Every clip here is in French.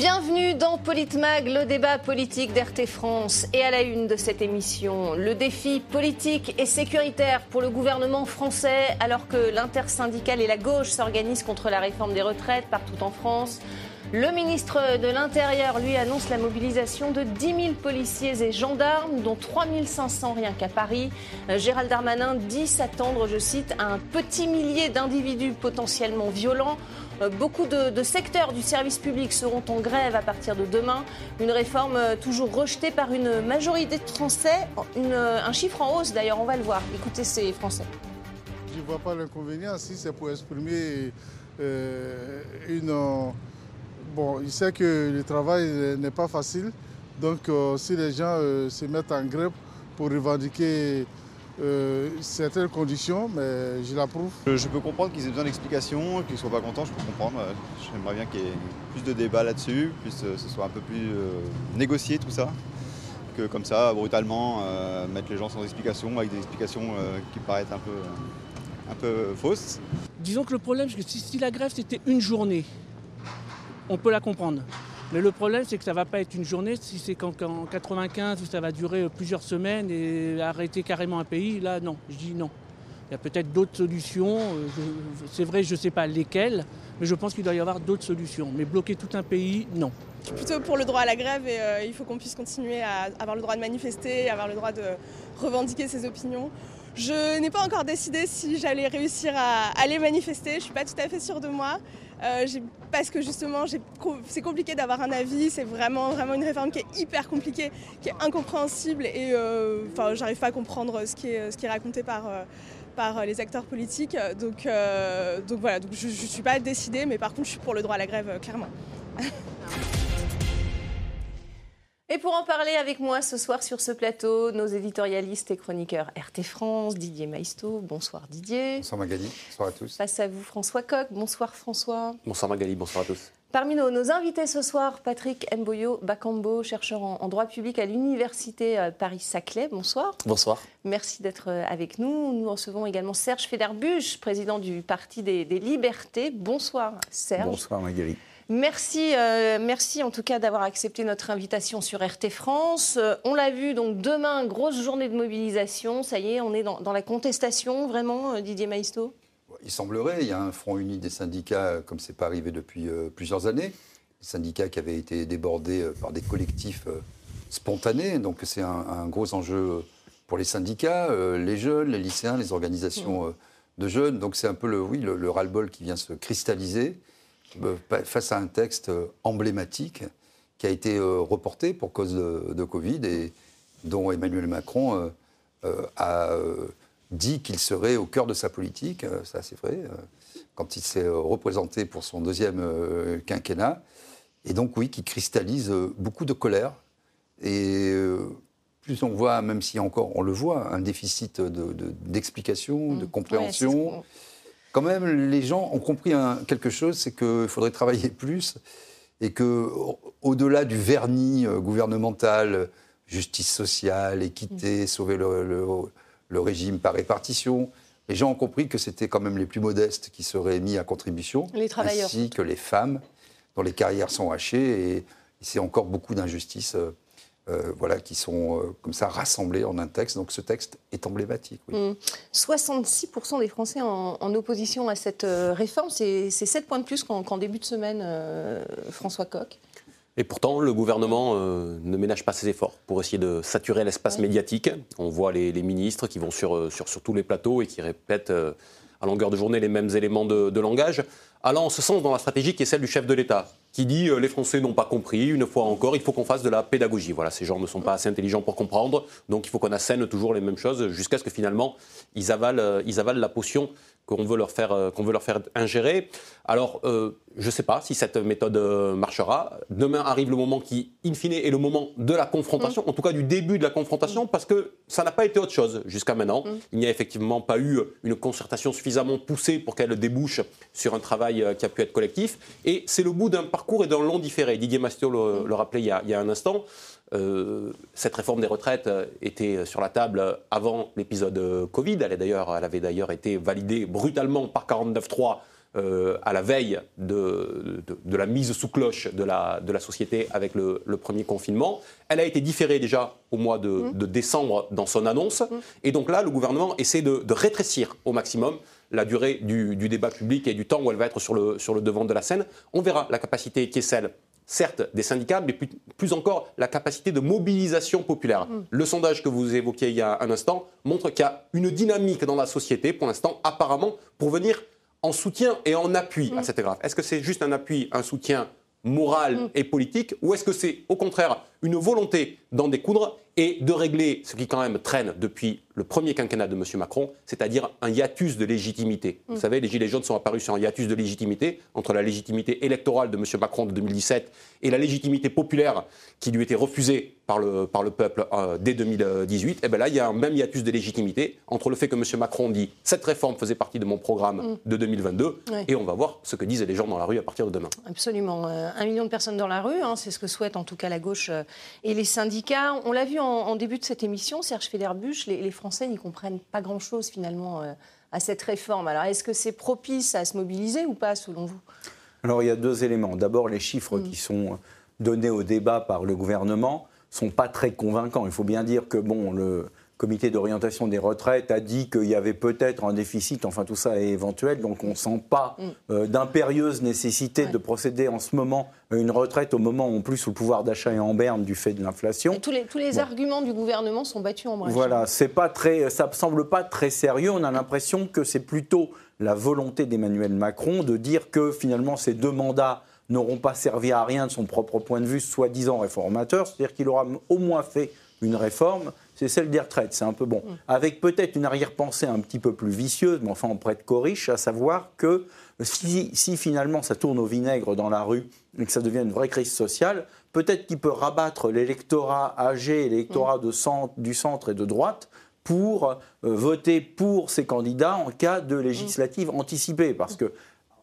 Bienvenue dans Politmag, le débat politique d'RT France. Et à la une de cette émission, le défi politique et sécuritaire pour le gouvernement français alors que l'intersyndicale et la gauche s'organisent contre la réforme des retraites partout en France. Le ministre de l'Intérieur, lui, annonce la mobilisation de 10 000 policiers et gendarmes, dont 3 500 rien qu'à Paris. Euh, Gérald Darmanin dit s'attendre, je cite, à un petit millier d'individus potentiellement violents. Euh, beaucoup de, secteurs du service public seront en grève à partir de demain. Une réforme euh, toujours rejetée par une majorité de Français. un chiffre en hausse d'ailleurs, on va le voir. Écoutez ces Français. Je ne vois pas l'inconvénient si c'est pour exprimer une Bon, il sait que le travail n'est pas facile. Donc, euh, si les gens euh, se mettent en grève pour revendiquer euh, certaines conditions, mais je l'approuve. Je, peux comprendre qu'ils aient besoin d'explications, qu'ils ne soient pas contents, je peux comprendre. J'aimerais bien qu'il y ait plus de débats là-dessus, que ce soit un peu plus négocié tout ça, que comme ça, brutalement, mettre les gens sans explication, avec des explications qui paraissent un peu, un peu fausses. Disons que le problème, c'est que si la grève c'était une journée, on peut la comprendre. Mais le problème, c'est que ça ne va pas être une journée. Si c'est qu'en 95 où ça va durer plusieurs semaines et arrêter carrément un pays, là, non. Je dis non. Il y a peut-être d'autres solutions. Euh, c'est vrai, je ne sais pas lesquelles, mais je pense qu'il doit y avoir d'autres solutions. Mais bloquer tout un pays, non. Je suis plutôt pour le droit à la grève et euh, il faut qu'on puisse continuer à avoir le droit de manifester, avoir le droit de revendiquer ses opinions. Je n'ai pas encore décidé si j'allais réussir à aller manifester. Je ne suis pas tout à fait sûre de moi. Euh, parce que justement, c'est compliqué d'avoir un avis. C'est vraiment, vraiment une réforme qui est hyper compliquée, qui est incompréhensible. Et euh, enfin, j'arrive pas à comprendre ce qui est, raconté par, euh, les acteurs politiques. Donc, voilà, je ne suis pas décidée, mais par contre, je suis pour le droit à la grève, clairement. Et pour en parler avec moi ce soir sur ce plateau, nos éditorialistes et chroniqueurs RT France, Didier Maisto. Bonsoir Didier. Bonsoir Magali, bonsoir à tous. Face à vous François Coq. Bonsoir François. Bonsoir Magali, bonsoir à tous. Parmi nos, invités ce soir, Patrick Mboyo Bakambo, chercheur en, droit public à l'Université euh, Paris-Saclay. Bonsoir. Bonsoir. Merci d'être euh, avec nous. Nous recevons également Serge Federbusch, président du Parti des, des Libertés. Bonsoir Serge. Bonsoir Magali. Merci, euh, merci en tout cas d'avoir accepté notre invitation sur RT France. Euh, on l'a vu, donc demain, grosse journée de mobilisation. Ça y est, on est dans, la contestation, vraiment, euh, Didier Maisto? Il semblerait, il y a un front uni des syndicats, comme ce n'est pas arrivé depuis plusieurs années. Des syndicats qui avaient été débordés par des collectifs spontanés. Donc c'est un, gros enjeu pour les syndicats, les jeunes, les lycéens, les organisations mmh. de jeunes. Donc c'est un peu le, oui, le ras-le-bol qui vient se cristalliser. Euh, face à un texte emblématique qui a été euh, reporté pour cause de, Covid et dont Emmanuel Macron euh, a dit qu'il serait au cœur de sa politique, ça c'est vrai, quand il s'est représenté pour son deuxième quinquennat, et donc oui, qui cristallise beaucoup de colère. Et plus on voit, même si encore on le voit, un déficit d'explication, de, de, mmh. compréhension quand même, les gens ont compris quelque chose, c'est qu'il faudrait travailler plus et que, au-delà du vernis euh, gouvernemental, justice sociale, équité, mm. sauver le, régime par répartition, les gens ont compris que c'était quand même les plus modestes qui seraient mis à contribution, les travailleurs. ainsi que les femmes dont les carrières sont hachées et c'est encore beaucoup d'injustices euh, voilà, qui sont euh, comme ça rassemblés en un texte. Donc ce texte est emblématique. 66% mmh. des Français en, opposition à cette euh, réforme, c'est 7 points de plus qu'en début de semaine, François Coq. Et pourtant, le gouvernement ne ménage pas ses efforts pour essayer de saturer l'espace médiatique. On voit les, ministres qui vont sur, sur, sur, tous les plateaux et qui répètent à longueur de journée les mêmes éléments de, de langage, allant en ce sens dans la stratégie qui est celle du chef de l'État qui dit euh, les Français n'ont pas compris, une fois encore, il faut qu'on fasse de la pédagogie. Voilà, ces gens ne sont pas assez intelligents pour comprendre, donc il faut qu'on assène toujours les mêmes choses jusqu'à ce que finalement ils avalent, euh, ils avalent la potion qu'on veut leur faire, euh, qu'on veut leur faire ingérer. Alors, euh, je ne sais pas si cette méthode marchera. Demain arrive le moment qui, in fine, est le moment de la confrontation, mm. en tout cas du début de la confrontation, parce que ça n'a pas été autre chose jusqu'à maintenant. Mm. Il n'y a effectivement pas eu une concertation suffisamment poussée pour qu'elle débouche sur un travail qui a pu être collectif. Et c'est le bout d'un parcours et d'un long différé. Didier Mastio le, rappelait il y, a, il y, a, un instant. Euh, cette réforme des retraites était sur la table avant l'épisode Covid. Elle, elle avait d'ailleurs été validée brutalement par 49.3 euh, à la veille de, la mise sous cloche de la, de la société avec le, premier confinement. Elle a été différée déjà au mois de, mmh. décembre dans son annonce. Mmh. Et donc là, le gouvernement essaie de, rétrécir au maximum la durée du, débat public et du temps où elle va être sur le, sur le devant de la scène. On verra la capacité qui est celle certes des syndicats, mais plus, encore la capacité de mobilisation populaire. Mmh. Le sondage que vous évoquiez il y a un instant montre qu'il y a une dynamique dans la société, pour l'instant, apparemment, pour venir en soutien et en appui à mm. cette grave. Est-ce que c'est juste un appui, un soutien moral mm. et politique, ou est-ce que c'est au contraire une volonté d'en découdre et de régler ce qui quand même traîne depuis le premier quinquennat de M. Macron, c'est-à-dire un hiatus de légitimité. Vous mm. savez, les Gilets jaunes sont apparus sur un hiatus de légitimité entre la légitimité électorale de M. Macron de 2017 et la légitimité populaire qui lui était refusée par le, par le peuple euh, dès 2018. Et eh bien là, il y a un même hiatus de légitimité entre le fait que M. Macron dit cette réforme faisait partie de mon programme mm. de 2022 et on va voir ce que disent les gens dans la rue à partir de demain. Absolument. Euh, un million de personnes dans la rue, hein, c'est ce que souhaite en tout cas la gauche euh, et les syndicats. On l'a vu en, début de cette émission, Serge Federbusch, les, les Français n'y comprennent pas grand-chose finalement euh, à cette réforme. Alors est-ce que c'est propice à se mobiliser ou pas selon vous? Alors il y a deux éléments. D'abord les chiffres mm. qui sont donnés au débat par le gouvernement sont pas très convaincants. Il faut bien dire que bon le comité d'orientation des retraites a dit qu'il y avait peut-être un déficit, enfin tout ça est éventuel, donc on ne sent pas mm. euh, d'impérieuse nécessité de procéder en ce moment à une retraite au moment où en plus le pouvoir d'achat est en berne du fait de l'inflation. Tous les, tous les arguments du gouvernement sont battus en brèche. Voilà, c'est pas très, ça ne semble pas très sérieux, on a l'impression que c'est plutôt la volonté d'Emmanuel Macron de dire que finalement ces deux mandats n'auront pas servi à rien de son propre point de vue, soi-disant réformateur, c'est-à-dire qu'il aura au moins fait une réforme, c'est celle des retraites. C'est un peu bon. Mm. Avec peut-être une arrière-pensée un petit peu plus vicieuse, mais enfin en prête corriche, à savoir que si, finalement ça tourne au vinaigre dans la rue et que ça devient une vraie crise sociale, peut-être qu'il peut rabattre l'électorat âgé, l'électorat mm. du centre et de droite pour euh, voter pour ces candidats en cas de législative anticipée. Parce que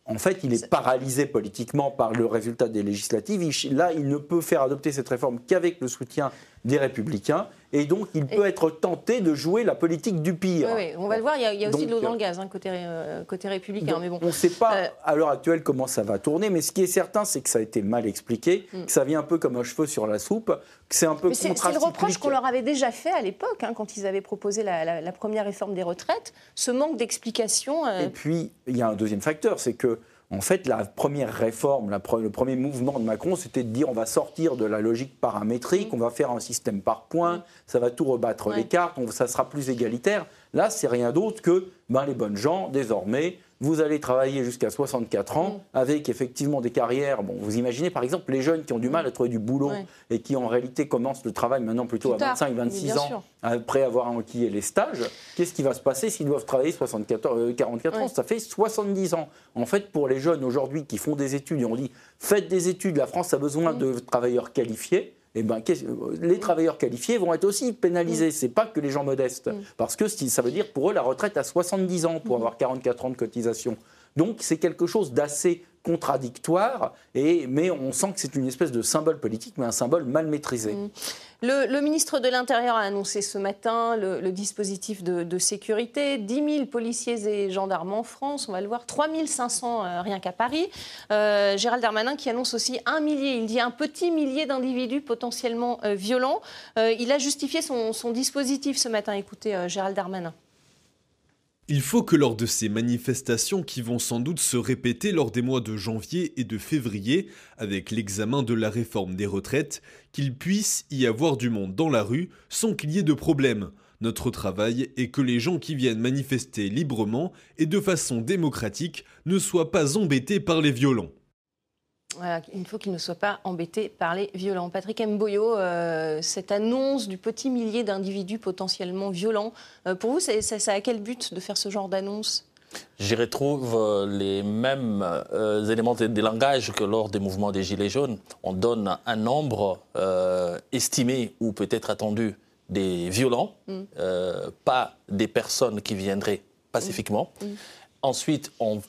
en fait, il est paralysé politiquement par le résultat des législatives. là, il ne peut faire adopter cette réforme qu'avec le soutien des républicains. Et donc, il peut être tenté de jouer la politique du pire. Oui, on va le voir, il y a, aussi de l'eau dans le gaz, hein, côté, euh, côté républicain. mais bon. On ne sait pas euh, à l'heure actuelle comment ça va tourner, mais ce qui est certain, c'est que ça a été mal expliqué, mm. que ça vient un peu comme un cheveu sur la soupe, que c'est un peu C'est le reproche qu'on leur avait déjà fait à l'époque, hein, quand ils avaient proposé la, première réforme des retraites, ce manque d'explication. Euh. Et puis, il y a un deuxième facteur, c'est que en fait, la première réforme, le premier mouvement de Macron, c'était de dire on va sortir de la logique paramétrique, on va faire un système par points, ça va tout rebattre les cartes, ça sera plus égalitaire. Là, c'est rien d'autre que ben, les bonnes gens, désormais, vous allez travailler jusqu'à 64 ans mm. avec effectivement des carrières. Bon, vous imaginez par exemple les jeunes qui ont du mal à trouver du boulot et qui en réalité commencent le travail maintenant plutôt à 25-26 ans après avoir enquillé les stages. Qu'est-ce qui va se passer s'ils doivent travailler 74, 44 euh, ans? Ça fait 70 ans. En fait, pour les jeunes aujourd'hui qui font des études et on dit faites des études, la France a besoin mm. de travailleurs qualifiés eh ben, les travailleurs qualifiés vont être aussi pénalisés. Mm. Ce n'est pas que les gens modestes. Mm. Parce que ça veut dire pour eux la retraite à 70 ans pour mm. avoir 44 ans de cotisation. Donc c'est quelque chose d'assez contradictoire, mais on sent que c'est une espèce de symbole politique, mais un symbole mal maîtrisé. Mm. Le, ministre de l'Intérieur a annoncé ce matin le, dispositif de, sécurité. 10 000 policiers et gendarmes en France, on va le voir, 3 500 euh, rien qu'à Paris. Euh, Gérald Darmanin qui annonce aussi un millier, il dit un petit millier d'individus potentiellement euh, violents. il a justifié son, dispositif ce matin. Écoutez, Gérald Darmanin. Il faut que lors de ces manifestations qui vont sans doute se répéter lors des mois de janvier et de février, avec l'examen de la réforme des retraites, qu'il puisse y avoir du monde dans la rue sans qu'il y ait de problème. Notre travail est que les gens qui viennent manifester librement et de façon démocratique ne soient pas embêtés par les violents il faut qu'il ne soit pas embêté par les violents. Patrick Mboyo, euh, cette annonce du petit millier d'individus potentiellement violents, euh, pour vous, ça, a quel but de faire ce genre d'annonce? J'y retrouve euh, les mêmes éléments de, langage que lors des mouvements des Gilets jaunes. On donne un nombre estimé ou peut-être attendu des violents, mm. pas des personnes qui viendraient pacifiquement. Mm. Ensuite, on,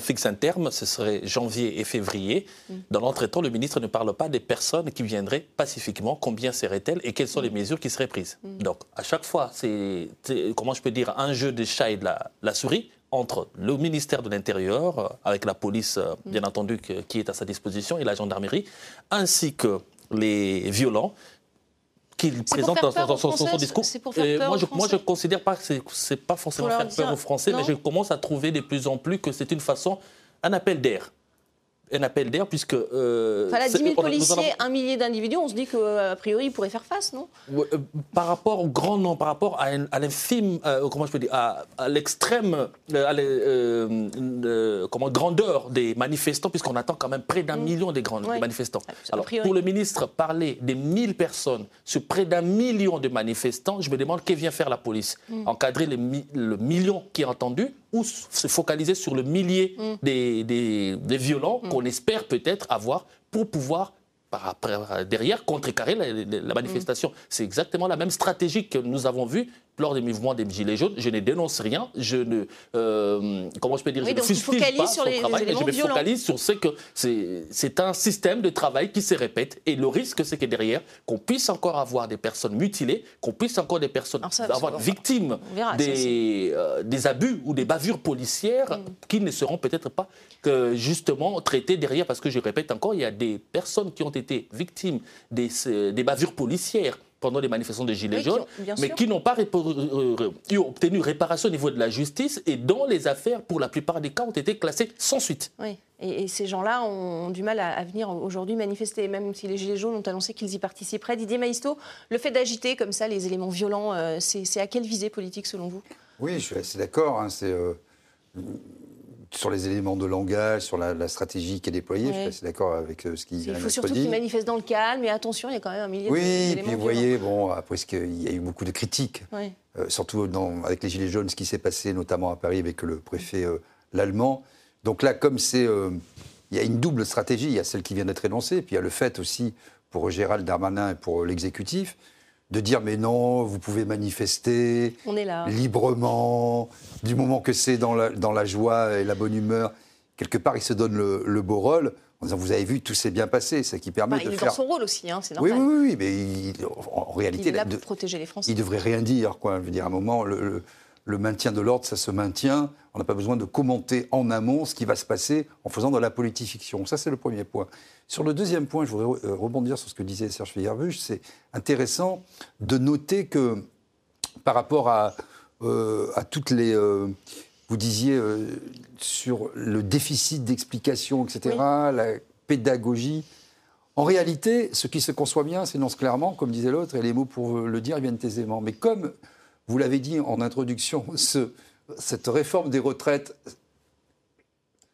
fixe un terme, ce serait janvier et février. Mm. Dans l'entretemps, le ministre ne parle pas des personnes qui viendraient pacifiquement, combien seraient-elles et quelles sont les mm. mesures qui seraient prises. Mm. Donc, à chaque fois, c'est, comment je peux dire, un jeu de chat et de la, souris. entre le ministère de l'Intérieur, euh, avec la police, euh, bien entendu, qui est à sa disposition, et la gendarmerie, ainsi que les violents qu'il présente dans, son, discours. Et moi, je, moi, je considère pas que c'est- pas forcément faire peur aux Français, mais je commence à trouver de plus en plus que c'est une façon, un appel d'air. Un appel d'air, puisque. euh, Enfin, c'est- 10 000 on a- nous en policiers, un millier d'individus, on se dit qu'a priori, ils pourraient faire face, non? Ouais, euh, par rapport au grand nombre, par rapport à, à l'infime, euh, comment je peux dire, à, à l'extrême, euh, à l'e- euh, euh, comment, grandeur des manifestants, puisqu'on attend quand même près d'un million de grands. Ouais. des manifestants. Alors, pour le ministre, parler des 1000 personnes sur près d'un million de manifestants, je me demande que vient faire la police? Mm. Encadrer les mi- le million qui est entendu ou se focaliser sur le millier Mm. des, des- des violents qu'on espère peut-être avoir pour pouvoir par derrière contrecarrer la, la- Mm. la manifestation. C'est exactement la même stratégie que nous avons vue lors des mouvements des Gilets jaunes. Je ne dénonce rien, je ne, euh, comment je peux dire, Oui, je ne fustige pas sur son les- les travail, mais je me violents. focalise sur ce que c'est c'est un système de travail qui se répète et le risque c'est que derrière qu'on puisse encore avoir des personnes mutilées, qu'on puisse encore des personnes ça, avoir victimes verra, des, euh, des abus ou des bavures policières Mm. qui ne seront peut-être pas que justement traitées derrière parce que je répète encore il y a des personnes qui ont été victimes des, euh, des bavures policières pendant les manifestations de Gilets Oui, qui jaunes, ont- mais qui n'ont pas répo- euh, euh, eu obtenu réparation au niveau de la justice et dont les affaires, pour la plupart des cas, ont été classées sans suite. Oui, et, et ces gens-là ont du mal à, à venir aujourd'hui manifester, même si les Gilets jaunes ont annoncé qu'ils y participeraient. Didier Maïsto, le fait d'agiter comme ça les éléments violents, euh, c'est c'est à quelle visée politique selon vous? Oui, je suis assez d'accord. hein, c'est euh, sur les éléments de langage, sur la, la stratégie qui est déployée. Je suis assez d'accord avec euh, ce qui Il vient faut surtout dit. qu'ils manifestent dans le calme, et attention, il y a quand même un millier Oui, d'éléments puis vous voyez, bon, après, qu'il y a eu beaucoup de critiques, euh, surtout dans- avec les Gilets jaunes, ce qui s'est passé notamment à Paris avec le préfet euh, l'allemand. Donc là, comme c'est. euh, il y a une double stratégie. Il y a celle qui vient d'être énoncée, puis il y a le fait aussi pour Gérald Darmanin et pour l'exécutif de dire mais non, vous pouvez manifester On est là. librement, du moment que c'est dans la, dans la joie et la bonne humeur. Quelque part, il se donne le, le beau rôle en disant vous avez vu, tout s'est bien passé, ce qui permet Bah, de il est faire. dans son rôle aussi, hein, c'est normal. oui, oui, oui, mais il- en, en Il réalité, est là de- protéger les Français. il devrait rien dire, quoi. Je veux dire, à un moment, le, le- le maintien de l'ordre, ça se maintient. On n'a pas besoin de commenter en amont ce qui va se passer en faisant de la politique-fiction. Ça, c'est le premier point. Sur le deuxième point, je voudrais euh, rebondir sur ce que disait Serge Feyerbusch. C'est intéressant de noter que par rapport à, euh, à toutes les... euh, vous disiez euh, sur le déficit d'explication, etc., la pédagogie. En réalité, ce qui se conçoit bien s'énonce clairement, comme disait l'autre, et les mots pour le dire viennent aisément. Mais comme vous l'avez dit en introduction, ce- cette réforme des retraites,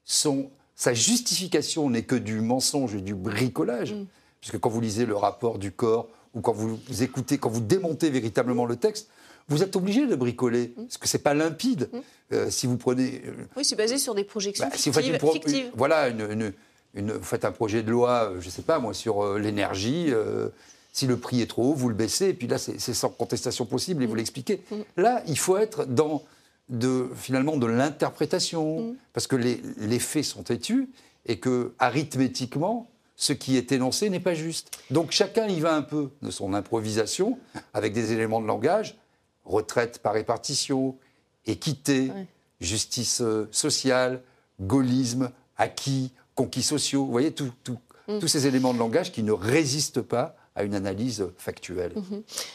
son- sa justification n'est que du mensonge et du bricolage. Puisque quand vous lisez le rapport du corps, ou quand vous écoutez, quand vous démontez véritablement le texte, vous êtes obligé de bricoler, parce que c'est pas limpide. Euh, si vous prenez euh, Oui, c'est basé sur des projections bah, si vous faites fictives. une pro- fictives. une- voilà, une, une- une- vous faites un projet de loi, euh, je ne sais pas moi, sur euh, l'énergie. si le prix est trop haut, vous le baissez, et puis là, c'est c'est sans contestation possible, et vous l'expliquez. Là, il faut être dans de, finalement de l'interprétation, parce que les, les faits sont têtus, et que arithmétiquement, ce qui est énoncé n'est pas juste. Donc chacun y va un peu de son improvisation, avec des éléments de langage, retraite par répartition, équité, Ouais. justice euh, sociale, gaullisme, acquis, conquis sociaux. Vous voyez, tout- tout- Mm. tous ces éléments de langage qui ne résistent pas à une analyse factuelle.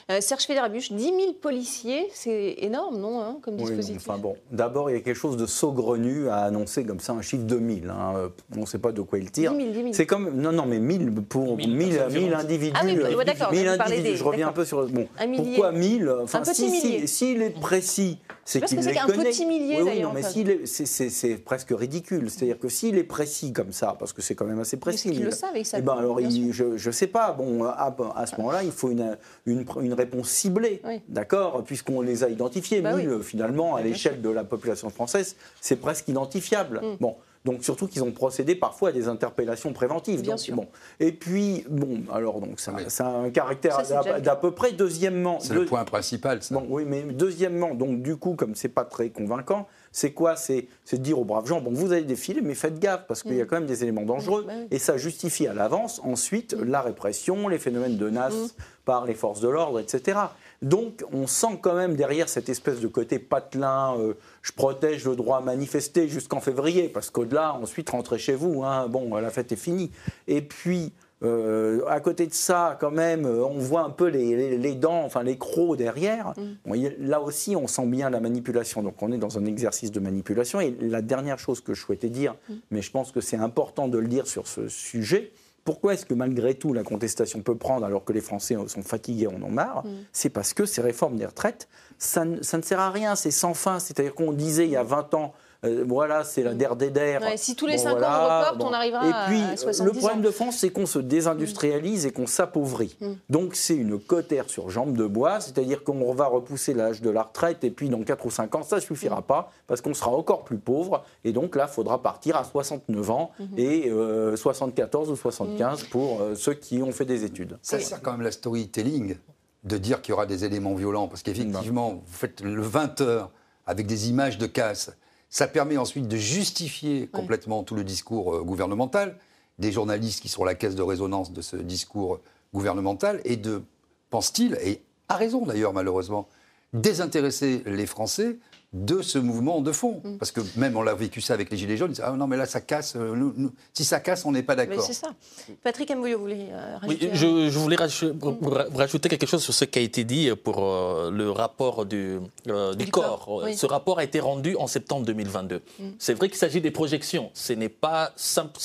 Euh, Serge Fédérabuche, 10 000 policiers, c'est énorme, non, hein, comme Oui, dispositif? enfin bon, d'abord, il y a quelque chose de saugrenu à annoncer comme ça un chiffre de 1000. hein. Euh, On ne sait pas de quoi il tire. 10 000, 10 000. C'est comme. Non, non, mais 1000 pour 1000, 1000 personnes 1000 violentes. individus. Ah oui, euh, ouais, d'accord, 1000 vous parlez individus. des- Je reviens un peu sur. Bon, Un pourquoi 1000 enfin, Un petit si, si- S'il est précis, c'est Parce qu'il que c'est les qu'un connaît. petit millier, Oui, oui, non, mais s'il c'est- presque ridicule. C'est-à-dire que s'il est précis comme ça, parce que c'est quand même assez précis. c'est qu'ils le savent et ils savent, eh ben alors, je ne sais pas. Bon, à, à ce moment-là, il faut une, une, une réponse ciblée, Oui. d'accord Puisqu'on les a identifiés. Bah oui. 1000, finalement, à l'échelle de la population française, c'est presque identifiable. Mm. Bon. Donc surtout qu'ils ont procédé parfois à des interpellations préventives. Bien Donc, sûr. Bon. Et puis, bon, alors donc ça, Oui. ça a un caractère d'à peu près. Deuxièmement, C'est deux- le point principal, ça. Bon, oui, mais deuxièmement, donc du coup, comme c'est pas très convaincant, c'est quoi C'est de dire aux braves gens, bon, vous allez défiler, mais faites gaffe, parce qu'il y a quand même des éléments dangereux, Mm, bah et ça justifie à l'avance ensuite la répression, les phénomènes de nasse par les forces de l'ordre, etc. Donc on sent quand même derrière cette espèce de côté patelin, euh, je protège le droit à manifester jusqu'en février, parce qu'au-delà, ensuite, rentrez chez vous, hein. bon, la fête est finie. Et puis, euh, à côté de ça, quand même, euh, on voit un peu les, dents, enfin les crocs derrière. Mm. là aussi, on sent bien la manipulation. Donc, on est dans un exercice de manipulation. Et la dernière chose que je souhaitais dire, mm. mais je pense que c'est important de le dire sur ce sujet, pourquoi est-ce que malgré tout la contestation peut prendre alors que les Français sont fatigués, en ont marre? Mm. C'est parce que ces réformes des retraites, ça, ça ne sert à rien, c'est sans fin. C'est-à-dire qu'on disait il y a 20 ans, euh, voilà, c'est la der des der. si tous les 5 ans on reporte, on arrivera et puis, à 70 Le problème de France, c'est qu'on se désindustrialise et qu'on s'appauvrit. Mm. Donc c'est une cotère sur jambe de bois, c'est-à-dire qu'on va repousser l'âge de la retraite et puis dans 4 ou 5 ans, ça ne suffira mm. pas parce qu'on sera encore plus pauvre. Et donc là, il faudra partir à 69 ans mm-hmm. et 74 euh, ou 75 pour euh, ceux qui ont fait des études. Ça sert quand même la storytelling de dire qu'il y aura des éléments violents parce qu'effectivement, vous faites le 20 heures avec des images de casse ça permet ensuite de justifier complètement tout le discours euh, gouvernemental, des journalistes qui sont la caisse de résonance de ce discours gouvernemental, et de, pense-t-il, et a raison d'ailleurs malheureusement, désintéresser les Français de ce mouvement de fond. Mm. Parce que même on l'a vécu ça avec les Gilets jaunes, ah non mais là ça casse, euh, si ça casse on n'est pas d'accord. C'est ça. Patrick Mbouyo, vous voulez euh, rajouter Oui, je, voulais rajouter, quelque chose sur ce qui a été dit pour euh, le rapport du, du, corps. Ce rapport a été rendu en septembre 2022. Mm. C'est vrai qu'il s'agit des projections. Ce n'est pas simple,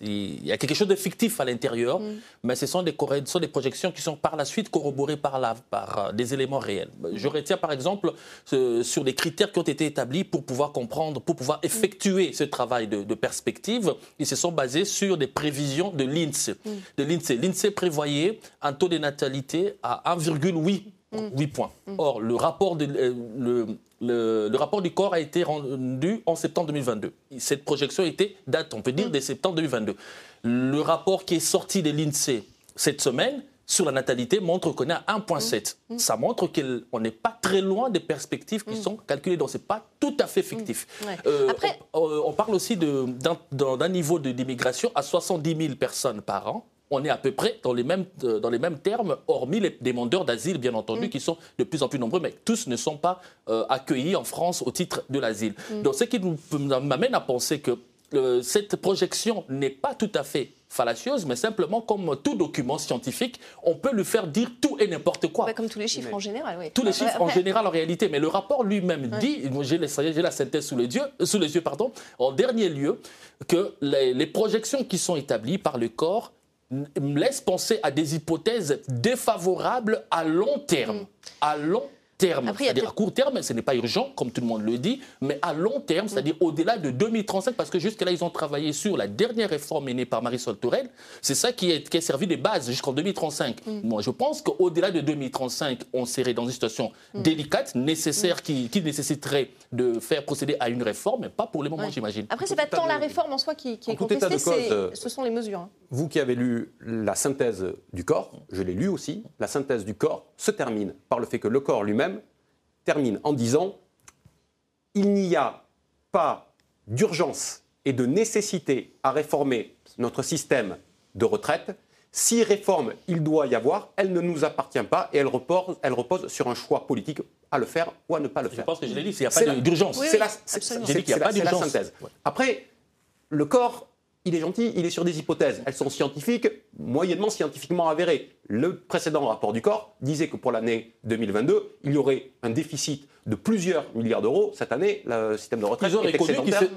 il y a quelque chose de fictif à l'intérieur, mm. mais ce sont, des, ce sont des projections qui sont par la suite corroborées par, la, par des éléments réels. Je retiens par exemple sur les critères critères qui ont été établis pour pouvoir comprendre, pour pouvoir effectuer ce travail de, perspective. Ils se sont basés sur des prévisions de l'INSEE. Mm. De l'INSEE. L'INSEE prévoyait un taux de natalité à 1,8 8 mm. points. Mm. Or, le rapport, de, euh, le, le, rapport du corps a été rendu en septembre 2022. Cette projection était date, on peut dire, de septembre 2022. Le rapport qui est sorti de l'INSEE cette semaine sur la natalité montre qu'on est à 1,7. Mmh. Mmh. Ça montre qu'on n'est pas très loin des perspectives qui mmh. sont calculées. Donc, ce n'est pas tout à fait fictif. Euh, Après... Euh, on, parle aussi d'un niveau d'immigration à 70 000 personnes par an. On est à peu près dans les mêmes, euh, dans les mêmes termes, hormis les demandeurs d'asile, bien entendu, qui sont de plus en plus nombreux, mais tous ne sont pas accueillis en France au titre de l'asile. Donc, ce qui m'amène à penser que cette projection n'est pas tout à fait fallacieuse, mais simplement comme tout document scientifique, on peut lui faire dire tout et n'importe quoi. comme tous les chiffres en général, oui. Tous les chiffres en général en réalité, mais le rapport lui-même dit, j'ai la synthèse sous les yeux, sous les yeux pardon, en dernier lieu, que les, projections qui sont établies par le corps laissent penser à des hypothèses défavorables à long terme. Mm. À long terme. C'est-à-dire à court terme, ce n'est pas urgent, comme tout le monde le dit, mais à long terme, c'est-à-dire mm. au-delà de 2035, parce que jusque-là, ils ont travaillé sur la dernière réforme menée par Marisol Tourelle. C'est ça qui, est, qui a servi de base jusqu'en 2035. Mm. Moi, je pense qu'au-delà de 2035, on serait dans une situation mm. délicate, nécessaire, qui, nécessiterait de faire procéder à une réforme, mais pas pour le moment, j'imagine. Après, c'est pas tant la réforme en soi qui, est contestée, ce sont les mesures. Hein. Vous qui avez lu la synthèse du corps, je l'ai lu aussi, la synthèse du corps se termine par le fait que le corps lui-même termine en disant il n'y a pas d'urgence et de nécessité à réformer notre système de retraite. Si réforme il doit y avoir, elle ne nous appartient pas et elle repose, elle repose sur un choix politique à le faire ou à ne pas le faire. Je pense que je l'ai dit, il n'y a pas d'urgence. c'est la, synthèse. Après, le corps il est gentil, il est sur des hypothèses. Elles sont scientifiques, moyennement scientifiquement avérées. Le précédent rapport du corps disait que pour l'année 2022, il y aurait un déficit de plusieurs milliards d'euros. Cette année, le système de retraite ils ont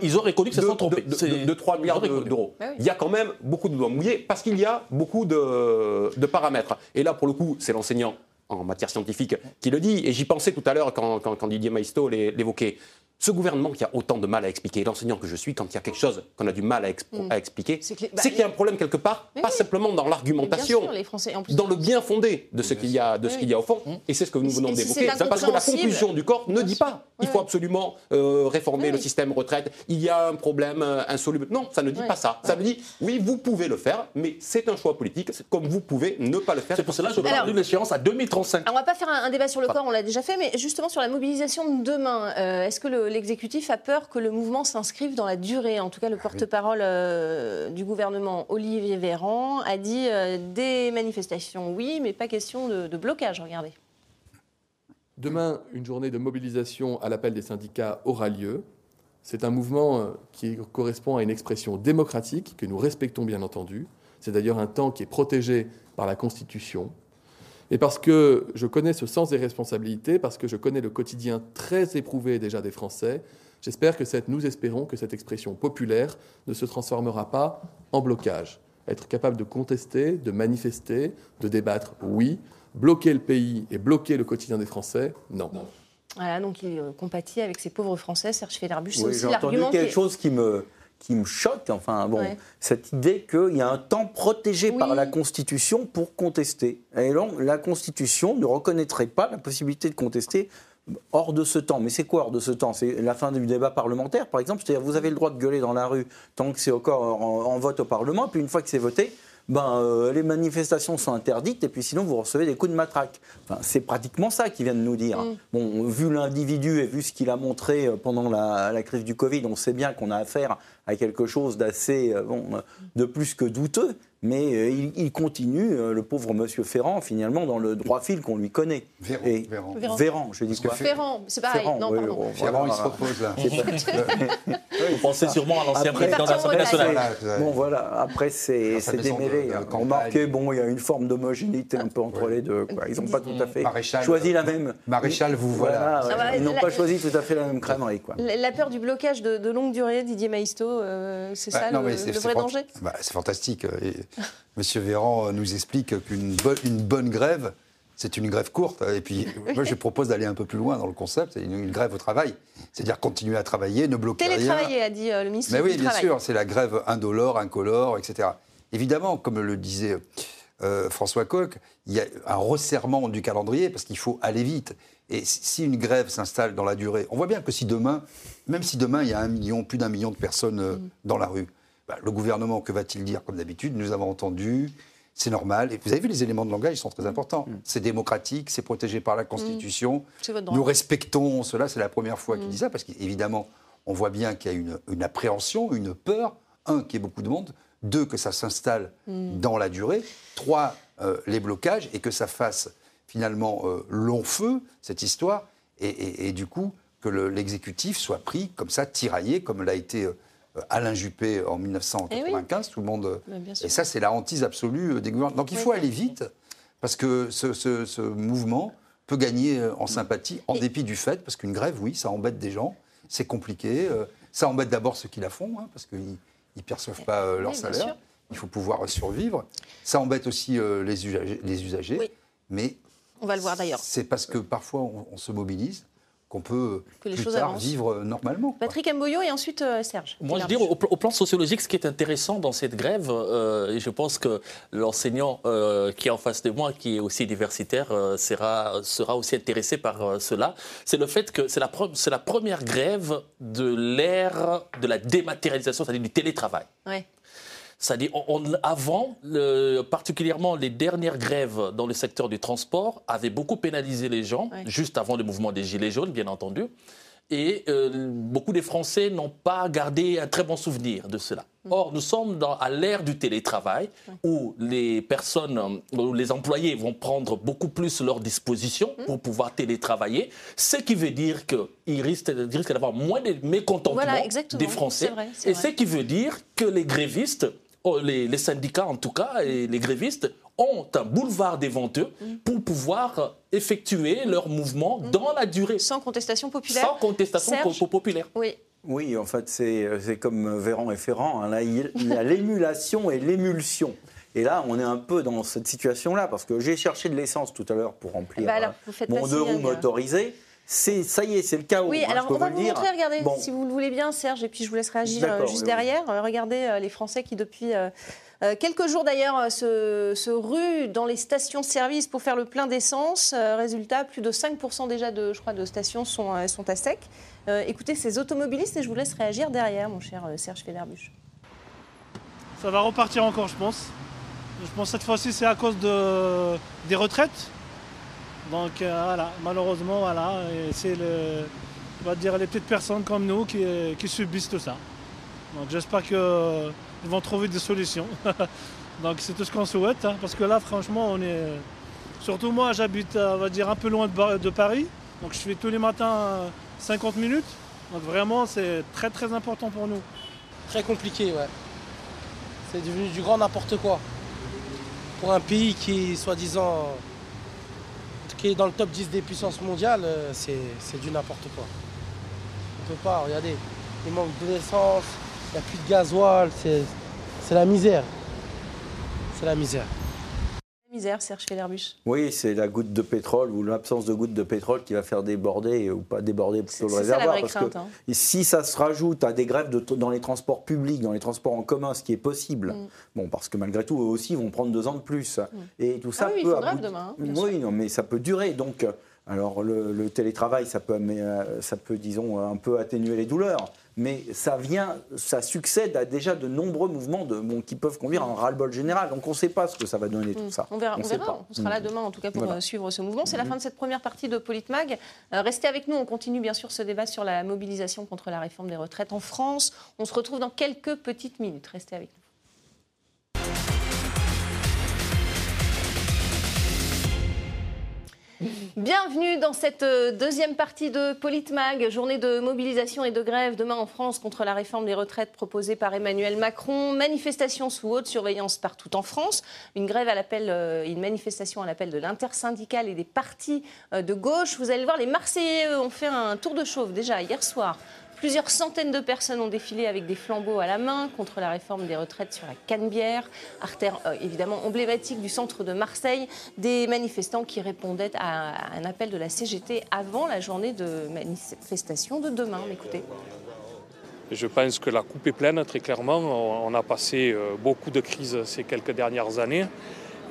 ils ont reconnu que ça s'est trompé. De, 3 milliards d'euros. Bah il y a quand même beaucoup de doigts mouillés parce qu'il y a beaucoup de, de paramètres. Et là, pour le coup, c'est l'enseignant en matière scientifique qui le dit, et j'y pensais tout à l'heure quand, quand, Didier Maisto l'évoquait. Ce gouvernement qui a autant de mal à expliquer, l'enseignant que je suis, quand il y a quelque chose qu'on a du mal à, mm. expliquer, c'est bah, qu'il y a un problème quelque part, pas simplement dans l'argumentation, dans le bien fondé de ce qu'il y a, de ce qu'il y a au fond. Mm. Et c'est ce que nous venons d'évoquer. Parce que la conclusion du corps ne dit pas il faut absolument euh, réformer le système retraite, il y a un problème euh, insoluble. Non, ça ne dit pas ça. Ça veut dire oui, vous pouvez le faire, mais c'est un choix politique, comme vous pouvez ne pas le faire. C'est pour cela que je parle d'une échéance à 2035. on ne va pas faire un, débat sur le corps, on l'a déjà fait, mais justement sur la mobilisation de demain, euh, est-ce que le l'exécutif a peur que le mouvement s'inscrive dans la durée? En tout cas, le ah porte-parole euh, du gouvernement, Olivier Véran, a dit euh, des manifestations, oui, mais pas question de, blocage, regardez. Demain, une journée de mobilisation à l'appel des syndicats aura lieu. C'est un mouvement qui correspond à une expression démocratique que nous respectons bien entendu. C'est d'ailleurs un temps qui est protégé par la Constitution. Et parce que je connais ce sens des responsabilités, parce que je connais le quotidien très éprouvé déjà des Français, j'espère que cette, nous espérons que cette expression populaire ne se transformera pas en blocage. Être capable de contester, de manifester, de débattre, oui. Bloquer le pays et bloquer le quotidien des Français, non. Voilà, donc il euh, compatit avec ces pauvres Français, Serge Fédarbus. Oui, j'ai entendu quelque chose qui me, qui me choque, enfin bon, cette idée qu'il y a un temps protégé par la Constitution pour contester. Et donc la Constitution ne reconnaîtrait pas la possibilité de contester hors de ce temps. Mais c'est quoi hors de ce temps? C'est la fin du débat parlementaire, par exemple? C'est-à-dire vous avez le droit de gueuler dans la rue tant que c'est encore en, vote au Parlement, puis une fois que c'est voté, ben, euh, les manifestations sont interdites et puis sinon vous recevez des coups de matraque. Enfin, c'est pratiquement ça qu'ils viennent nous dire. Mm. Bon, vu l'individu et vu ce qu'il a montré euh, pendant la, la, crise du Covid, on sait bien qu'on a affaire à quelque chose d'assez, euh, bon, de plus que douteux mais euh, il, continue, euh, le pauvre monsieur Ferrand, finalement, dans le droit fil qu'on lui connaît. Véran. Et Véran. Véran. je dis quoi Ferrand, c'est pareil. Ferrand, non, pardon. Ferrand, il se repose là. Vous pensez sûrement à l'ancien président de l'Assemblée nationale. Bon, voilà, après, c'est démêlé. Remarquez, bon, il y a une forme d'homogénéité un peu entre les deux. Quoi. Ils n'ont pas tout à fait choisi la même. Maréchal, vous voilà. Ils n'ont pas choisi tout à fait la même crânerie. Quoi. La peur du blocage de longue durée, Didier Maisto, euh, c'est ça le vrai danger? Bah, C'est fantastique. Monsieur Véran nous explique qu'une une bonne grève, c'est une grève courte. Et puis, moi, je propose d'aller un peu plus loin dans le concept. C'est une, grève au travail. C'est-à-dire continuer à travailler, ne bloquer rien. Télétravailler, a dit euh, le ministre Mais oui, bien sûr, c'est la grève indolore, incolore, etc. Évidemment, comme le disait euh, François Coq, il y a un resserrement du calendrier parce qu'il faut aller vite. Et si une grève s'installe dans la durée, on voit bien que si demain, même si demain il y a un million, plus d'un million de personnes euh, mm. dans la rue, bah, le gouvernement, que va-t-il dire Comme d'habitude, nous avons entendu, c'est normal. Et vous avez vu, les éléments de langage, ils sont très importants. Mm. C'est démocratique, c'est protégé par la Constitution. Mm. Nous respectons cela, c'est la première fois qu'il dit ça, parce qu'évidemment, on voit bien qu'il y a une, appréhension, une peur. Un, qu'il y ait beaucoup de monde. Deux, que ça s'installe dans la durée. Trois, euh, les blocages et que ça fasse finalement euh, long feu, cette histoire. Et, du coup, que l'exécutif soit pris comme ça, tiraillé, comme l'a été. Euh, Alain Juppé en 1995, eh tout le monde. Euh, et ça, c'est la hantise absolue euh, des gouvernements. Donc il faut aller vite, parce que ce, mouvement peut gagner en sympathie, en dépit du fait, parce qu'une grève, oui, ça embête des gens, c'est compliqué. Ça embête d'abord ceux qui la font, hein, parce qu'ils ne perçoivent pas leur salaire. Il faut pouvoir survivre. Ça embête aussi les usagers, les usagers mais on va le voir d'ailleurs. C'est parce que parfois on se mobilise qu'on peut plus tard vivre normalement. Patrick Mboyo et ensuite euh, Serge. Moi, je dirais, au, plan sociologique, ce qui est intéressant dans cette grève, euh, et je pense que l'enseignant euh, qui est en face de moi, qui est aussi universitaire, sera, sera aussi intéressé par cela, c'est le fait que c'est la, la première grève de l'ère de la dématérialisation, c'est-à-dire du télétravail. Ouais. C'est-à-dire, avant, particulièrement les dernières grèves dans le secteur du transport avaient beaucoup pénalisé les gens, juste avant le mouvement des Gilets jaunes, bien entendu. Et euh, beaucoup des Français n'ont pas gardé un très bon souvenir de cela. Mm. Or, nous sommes dans, à l'ère du télétravail où les personnes, où les employés vont prendre beaucoup plus leurs dispositions pour mm. pouvoir télétravailler, ce qui veut dire qu'il risque, risque d'avoir moins de mécontentement des Français. et ce qui veut dire que les grévistes Oh, les, syndicats en tout cas, et les grévistes, ont un boulevard devant eux mm. pour pouvoir effectuer leur mouvement mm. dans la durée. Sans contestation populaire Sans contestation populaire. Oui. Oui, en fait, c'est comme Véran et Ferrand. Hein. il y a l'émulation et l'émulsion. Et là, on est un peu dans cette situation-là, parce que j'ai cherché de l'essence tout à l'heure pour remplir bah euh, mon deux roues motorisé ça y est, c'est le chaos. Oui, alors on va vous montrer, regardez, si vous le voulez bien, Serge, et puis je vous laisse réagir euh, juste derrière. Euh, regardez euh, les Français qui, depuis quelques jours d'ailleurs, se, ruent dans les stations-service pour faire le plein d'essence. résultat, plus de 5% déjà de, je crois, de stations sont, sont à sec. écoutez ces automobilistes et je vous laisse réagir derrière, mon cher Serge Federbuche. Ça va repartir encore, je pense. Je pense que cette fois-ci, c'est à cause de, des retraites donc euh, voilà, malheureusement, voilà, c'est les petites personnes comme nous qui, subissent tout ça. Donc j'espère qu'ils vont trouver des solutions. Donc c'est tout ce qu'on souhaite, hein, parce que là, franchement, on est. Surtout moi, j'habite, on va dire, un peu loin de, Paris. Donc je fais tous les matins euh, 50 minutes. Donc vraiment, c'est très très important pour nous. Très compliqué, ouais. C'est devenu du grand n'importe quoi. Pour un pays qui soi-disant qui est dans le top 10 des puissances mondiales, euh, c'est du n'importe quoi. On peut pas, regardez, il manque de l'essence, il n'y a plus de gasoil, c'est la misère. C'est la misère. Misère, Serge Fellerbus. Oui, c'est la goutte de pétrole ou l'absence de goutte de pétrole qui va faire déborder ou pas déborder plutôt le ça réservoir. parce crainte, que hein. si ça se rajoute à des grèves de- dans les transports publics, dans les transports en commun, ce qui est possible, Mm. bon, parce que malgré tout, eux aussi vont prendre deux ans de plus. Et tout ça Ah oui, ils peut aboutir- demain, hein, oui, non, mais ça peut durer. Donc, euh, alors le, le télétravail, ça peut, euh, ça peut, disons, un peu atténuer les douleurs. Mais ça vient, ça succède à déjà de nombreux mouvements de, bon, qui peuvent conduire à un ras-le-bol général. Donc on ne sait pas ce que ça va donner tout ça. Mm. On verra, on, sait verra. pas. on sera là Mm. demain en tout cas pour Voilà. euh, suivre ce mouvement. C'est la fin de cette première partie de Politmag. Euh, restez avec nous, on continue bien sûr ce débat sur la mobilisation contre la réforme des retraites en France. On se retrouve dans quelques petites minutes. Restez avec nous. Bienvenue dans cette euh, deuxième partie de Politmag, journée de mobilisation et de grève demain en France contre la réforme des retraites proposée par Emmanuel Macron. Manifestation sous haute surveillance partout en France. Une grève à l'appel, euh, une manifestation à l'appel de l'intersyndicale et des partis euh, de gauche. Vous allez le voir, les Marseillais ont fait un tour de chauffe déjà hier soir. Plusieurs centaines de personnes ont défilé avec des flambeaux à la main contre la réforme des retraites sur la Canebière, artère euh, évidemment emblématique du centre de Marseille. Des manifestants qui répondaient à un appel de la CGT avant la journée de manifestation de demain. Je pense que la coupe est pleine, très clairement. On on a passé euh, beaucoup de crises ces quelques dernières années.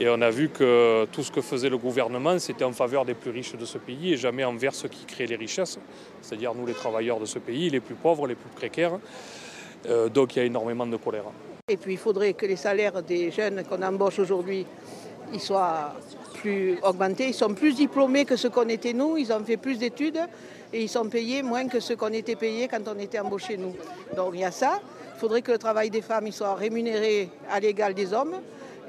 Et on a vu que tout ce que faisait le gouvernement, c'était en faveur des plus riches de ce pays et jamais envers ceux qui créent les richesses, c'est-à-dire nous les travailleurs de ce pays, les plus pauvres, les plus précaires. Euh, donc il y a énormément de colère. Et puis il faudrait que les salaires des jeunes qu'on embauche aujourd'hui soient plus augmentés. Ils sont plus diplômés que ceux qu'on était nous, ils ont fait plus d'études et ils sont payés moins que ceux qu'on était payés quand on était embauchés nous. Donc il y a ça. Il faudrait que le travail des femmes soit rémunéré à l'égal des hommes.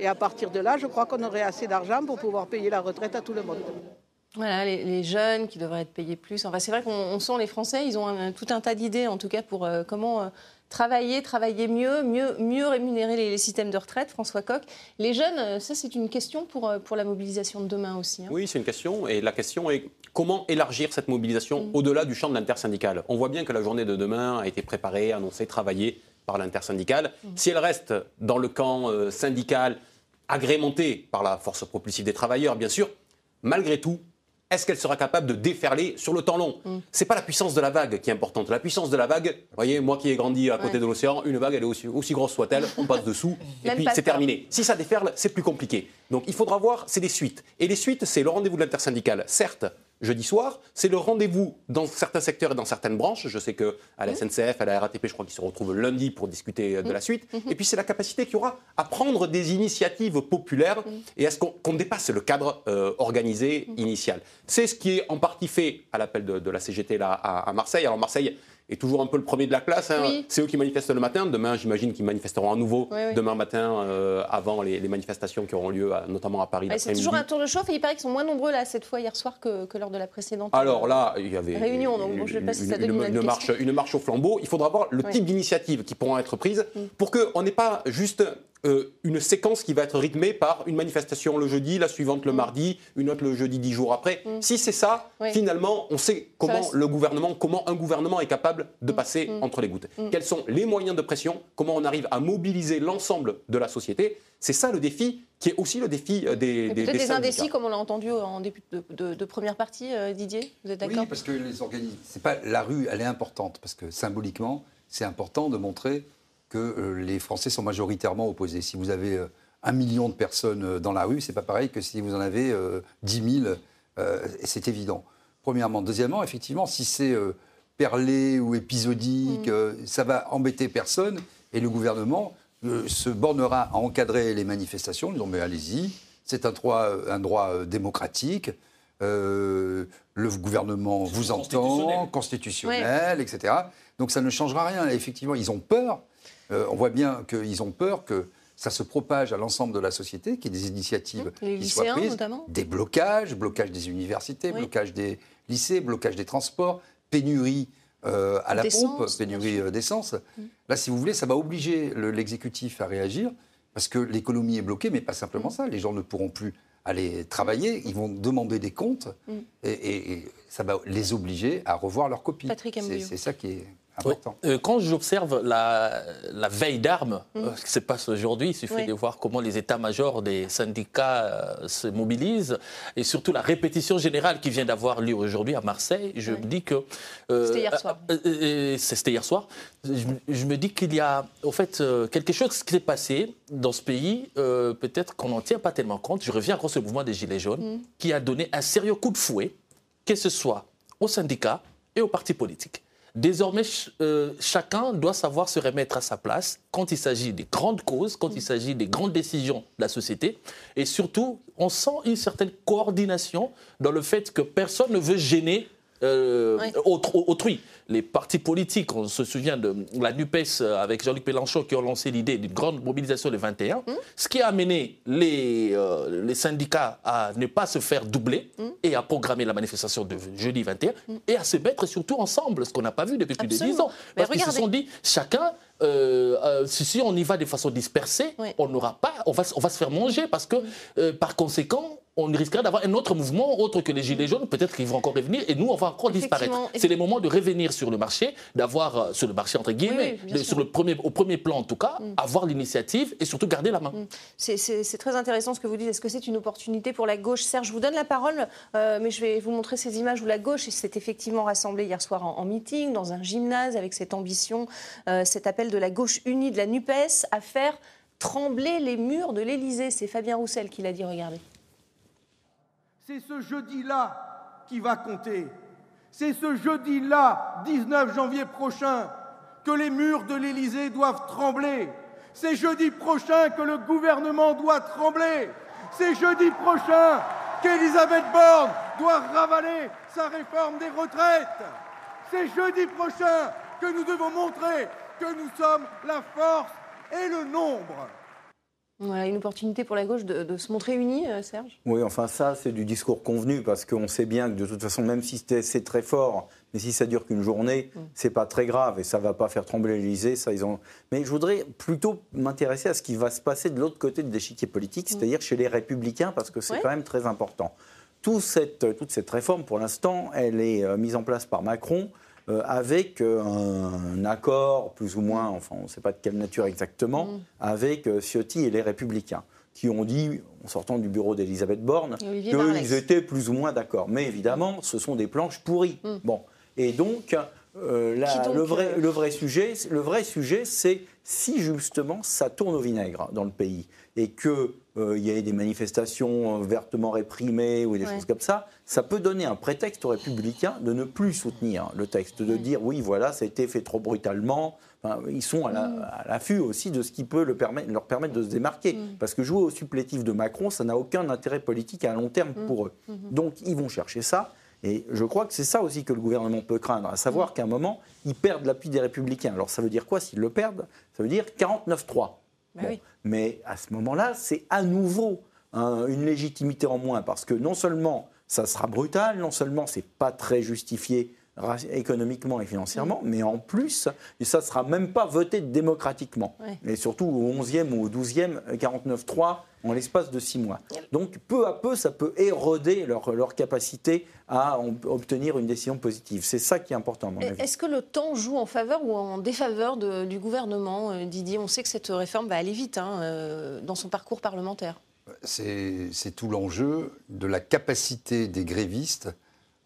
Et à partir de là, je crois qu'on aurait assez d'argent pour pouvoir payer la retraite à tout le monde. Voilà, les, les jeunes qui devraient être payés plus. Enfin, c'est vrai qu'on on sent les Français, ils ont un- tout un tas d'idées, en tout cas, pour euh, comment euh, travailler, travailler mieux, mieux, mieux rémunérer les, les systèmes de retraite. François Coq. Les jeunes, euh, ça, c'est une question pour, pour la mobilisation de demain aussi. hein. Oui, c'est une question. Et la question est comment élargir cette mobilisation au-delà du champ de l'intersyndical On voit bien que la journée de demain a été préparée, annoncée, travaillée par l'intersyndicale. Si elle reste dans le camp euh, syndical, agrémentée par la force propulsive des travailleurs, bien sûr, malgré tout, est-ce qu'elle sera capable de déferler sur le temps long? C'est pas la puissance de la vague qui est importante. La puissance de la vague, vous voyez, moi qui ai grandi à côté Ouais. de l'océan, une vague, elle est aussi, aussi grosse soit-elle, on passe dessous, et Même puis c'est terminé. Si ça déferle, c'est plus compliqué. Donc il faudra voir, c'est des suites. Et les suites, c'est le rendez-vous de l'intersyndicale, certes, jeudi soir, c'est le rendez-vous dans certains secteurs et dans certaines branches. Je sais qu'à Mmh. la SNCF, à la RATP, je crois qu'ils se retrouvent lundi pour discuter euh, de Mmh. la suite. Et puis c'est la capacité qu'il y aura à prendre des initiatives populaires Mmh. et à ce qu'on dépasse le cadre euh, organisé initial. C'est ce qui est en partie fait à l'appel de, de la CGT là, à, à Marseille. Alors Marseille est toujours un peu le premier de la classe. hein. Oui. C'est eux qui manifestent le matin. Demain, j'imagine qu'ils manifesteront à nouveau Oui, oui. demain matin euh, avant les, les manifestations qui auront lieu à- notamment à Paris c'est toujours un tour de chauffe et il paraît qu'ils sont moins nombreux là cette fois hier soir que, que lors de la précédente. Alors là, il y avait Réunion, donc bon, je sais pas si ça une, donne une une indication. marche, une marche au flambeau. Il faudra voir le type d'initiatives qui pourront être prises Mm. pour qu'on n'ait pas juste euh, une séquence qui va être rythmée par une manifestation le jeudi, la suivante le mardi, une autre le jeudi dix jours après. Mm. Si c'est ça, Oui. finalement, on sait comment le gouvernement, comment un gouvernement est capable de passer Mm. entre les gouttes. Mm. Quels sont les moyens de pression? Comment on arrive à mobiliser l'ensemble de la société? C'est ça le défi, qui est aussi le défi euh, des, des, Peut-être des des syndicats. indécis, comme on l'a entendu en début de, de- de première partie, euh, Didier Vous êtes d'accord? Oui, parce que les organismes, c'est pas la rue, elle est importante parce que symboliquement, c'est important de montrer que euh, les Français sont majoritairement opposés. Si vous avez euh, un million de personnes euh, dans la rue, c'est pas pareil que si vous en avez 10 000. euh, c'est évident. Premièrement, deuxièmement, effectivement, si c'est perlé ou épisodique, euh, ça va embêter personne et le gouvernement se bornera à encadrer les manifestations. en disant mais allez-y, c'est un droit, un droit démocratique. Euh, le gouvernement vous entend, constitutionnel, etc. Donc ça ne changera rien. Et effectivement, ils ont peur. Euh, on voit bien qu'ils ont peur que ça se propage à l'ensemble de la société, qu'il y ait des initiatives Les qui soient lycéens, prises, notamment? Des blocages, blocage des universités, Oui. blocage des, lycées, blocage des transports, pénurie euh, à la pompe, pénurie d'essence. Mm. Là, si vous voulez, ça va obliger le- l'exécutif à réagir parce que l'économie est bloquée, mais pas simplement Mm. ça. Les gens ne pourront plus aller travailler, ils vont demander des comptes Mm. et, et- et ça va les obliger à revoir leur copie. Patrick C'est ça qui est. important. Euh, quand j'observe la, la veille d'armes Mm. euh, qui se passe aujourd'hui, il suffit Oui. de voir comment les états-majors des syndicats euh, se mobilisent et surtout la répétition générale qui vient d'avoir lieu aujourd'hui à Marseille. Je Oui. me dis que. euh, C'était hier soir. euh, euh, euh, C'était hier soir. Je, me- je me dis qu'il y a au fait euh, quelque chose qui s'est passé dans ce pays, euh, peut-être qu'on n'en tient pas tellement compte. Je reviens encore sur le mouvement des Gilets jaunes Mm. qui a donné un sérieux coup de fouet, que ce soit aux syndicats et aux partis politiques. Désormais, euh, chacun doit savoir se remettre à sa place quand il s'agit des grandes causes, quand il s'agit des grandes décisions de la société. Et surtout, on sent une certaine coordination dans le fait que personne ne veut gêner euh, Oui. autre- autrui. Les partis politiques, on se souvient de la NUPES euh, avec Jean-Luc Mélenchon qui ont lancé l'idée d'une grande mobilisation le 21, ce qui a amené les, euh, les syndicats à ne pas se faire doubler et à programmer la manifestation de jeudi 21 et à se mettre surtout ensemble, ce qu'on n'a pas vu depuis plus de 10 Absolument. ans. Mais Parce qu'ils se sont dit, chacun, euh, euh, si, si on y va de façon dispersée, Oui. on n'aura pas, on va, se- on va se faire manger parce que euh, par conséquent, on risquerait d'avoir un autre mouvement autre que les Gilets jaunes, peut-être qu'ils vont encore revenir et nous, on va encore disparaître. C'est le moment de revenir sur le marché, d'avoir, euh, sur le marché entre guillemets, Oui, de- sur le premier, au premier plan en tout cas, avoir l'initiative et surtout garder la main. C'est- C'est c'est très intéressant ce que vous dites. Est-ce que c'est une opportunité pour la gauche? Serge, je vous donne la parole, euh, mais je vais vous montrer ces images où la gauche s'est effectivement rassemblée hier soir en, en meeting, dans un gymnase, avec cette ambition, euh, cet appel de la gauche unie, de la NUPES, à faire trembler les murs de l'Élysée. C'est Fabien Roussel qui l'a dit, regardez. C'est ce jeudi-là qui va compter. C'est ce jeudi-là, 19 janvier prochain, que les murs de l'Élysée doivent trembler. C'est jeudi prochain que le gouvernement doit trembler. C'est jeudi prochain qu'Elisabeth Borne doit ravaler sa réforme des retraites. C'est jeudi prochain que nous devons montrer que nous sommes la force et le nombre. Voilà, une opportunité pour la gauche de, de se montrer unie, euh, Serge? Oui, enfin ça, c'est du discours convenu, parce qu'on sait bien que de toute façon, même si c'est très fort, mais si ça dure qu'une journée, c'est pas très grave et ça va pas faire trembler l'Élysée. Ça, ils ont. Mais je voudrais plutôt m'intéresser à ce qui va se passer de l'autre côté de l'échiquier politique, c'est-à-dire chez les Républicains, parce que c'est Ouais. quand même très important. Cette, toute cette réforme, pour l'instant, elle est euh, mise en place par Macron. Euh, avec euh, un, accord plus ou moins, enfin on ne sait pas de quelle nature exactement, avec euh, Ciotti et les Républicains, qui ont dit, en sortant du bureau d'Elisabeth Borne, qu'ils étaient plus ou moins d'accord. Mais évidemment, ce sont des planches pourries. Bon. Et donc, euh, la- Qui donc, le, vrai, euh, le vrai sujet, le vrai sujet, c'est si justement ça tourne au vinaigre dans le pays et que euh, il y ait des manifestations vertement réprimées ou des Ouais. choses comme ça, ça peut donner un prétexte aux républicains de ne plus soutenir le texte, de dire oui, voilà, ça a été fait trop brutalement. Enfin, ils sont à la- à l'affût aussi de ce qui peut le permettre- leur permettre de se démarquer. Parce que jouer au supplétif de Macron, ça n'a aucun intérêt politique à long terme pour eux. Donc ils vont chercher ça. Et je crois que c'est ça aussi que le gouvernement peut craindre, à savoir qu'à un moment, ils perdent l'appui des républicains. Alors ça veut dire quoi s'ils le perdent? Ça veut dire 49-3. Bah oui. Mais à ce moment-là, c'est à nouveau hein, une légitimité en moins, parce que non seulement ça sera brutal, non seulement c'est pas très justifié économiquement et financièrement, mais en plus, ça sera même pas voté démocratiquement. Ouais. Et surtout au 11e ou au 12e, euh, 49-3 en l'espace de six mois. Donc peu à peu, ça peut éroder leur, leur capacité à en- obtenir une décision positive. C'est ça qui est important, à mon avis. Est-ce que le temps joue en faveur ou en défaveur de- du gouvernement, euh, Didier? On sait que cette réforme va aller vite hein, euh, dans son parcours parlementaire. C'est tout l'enjeu de la capacité des grévistes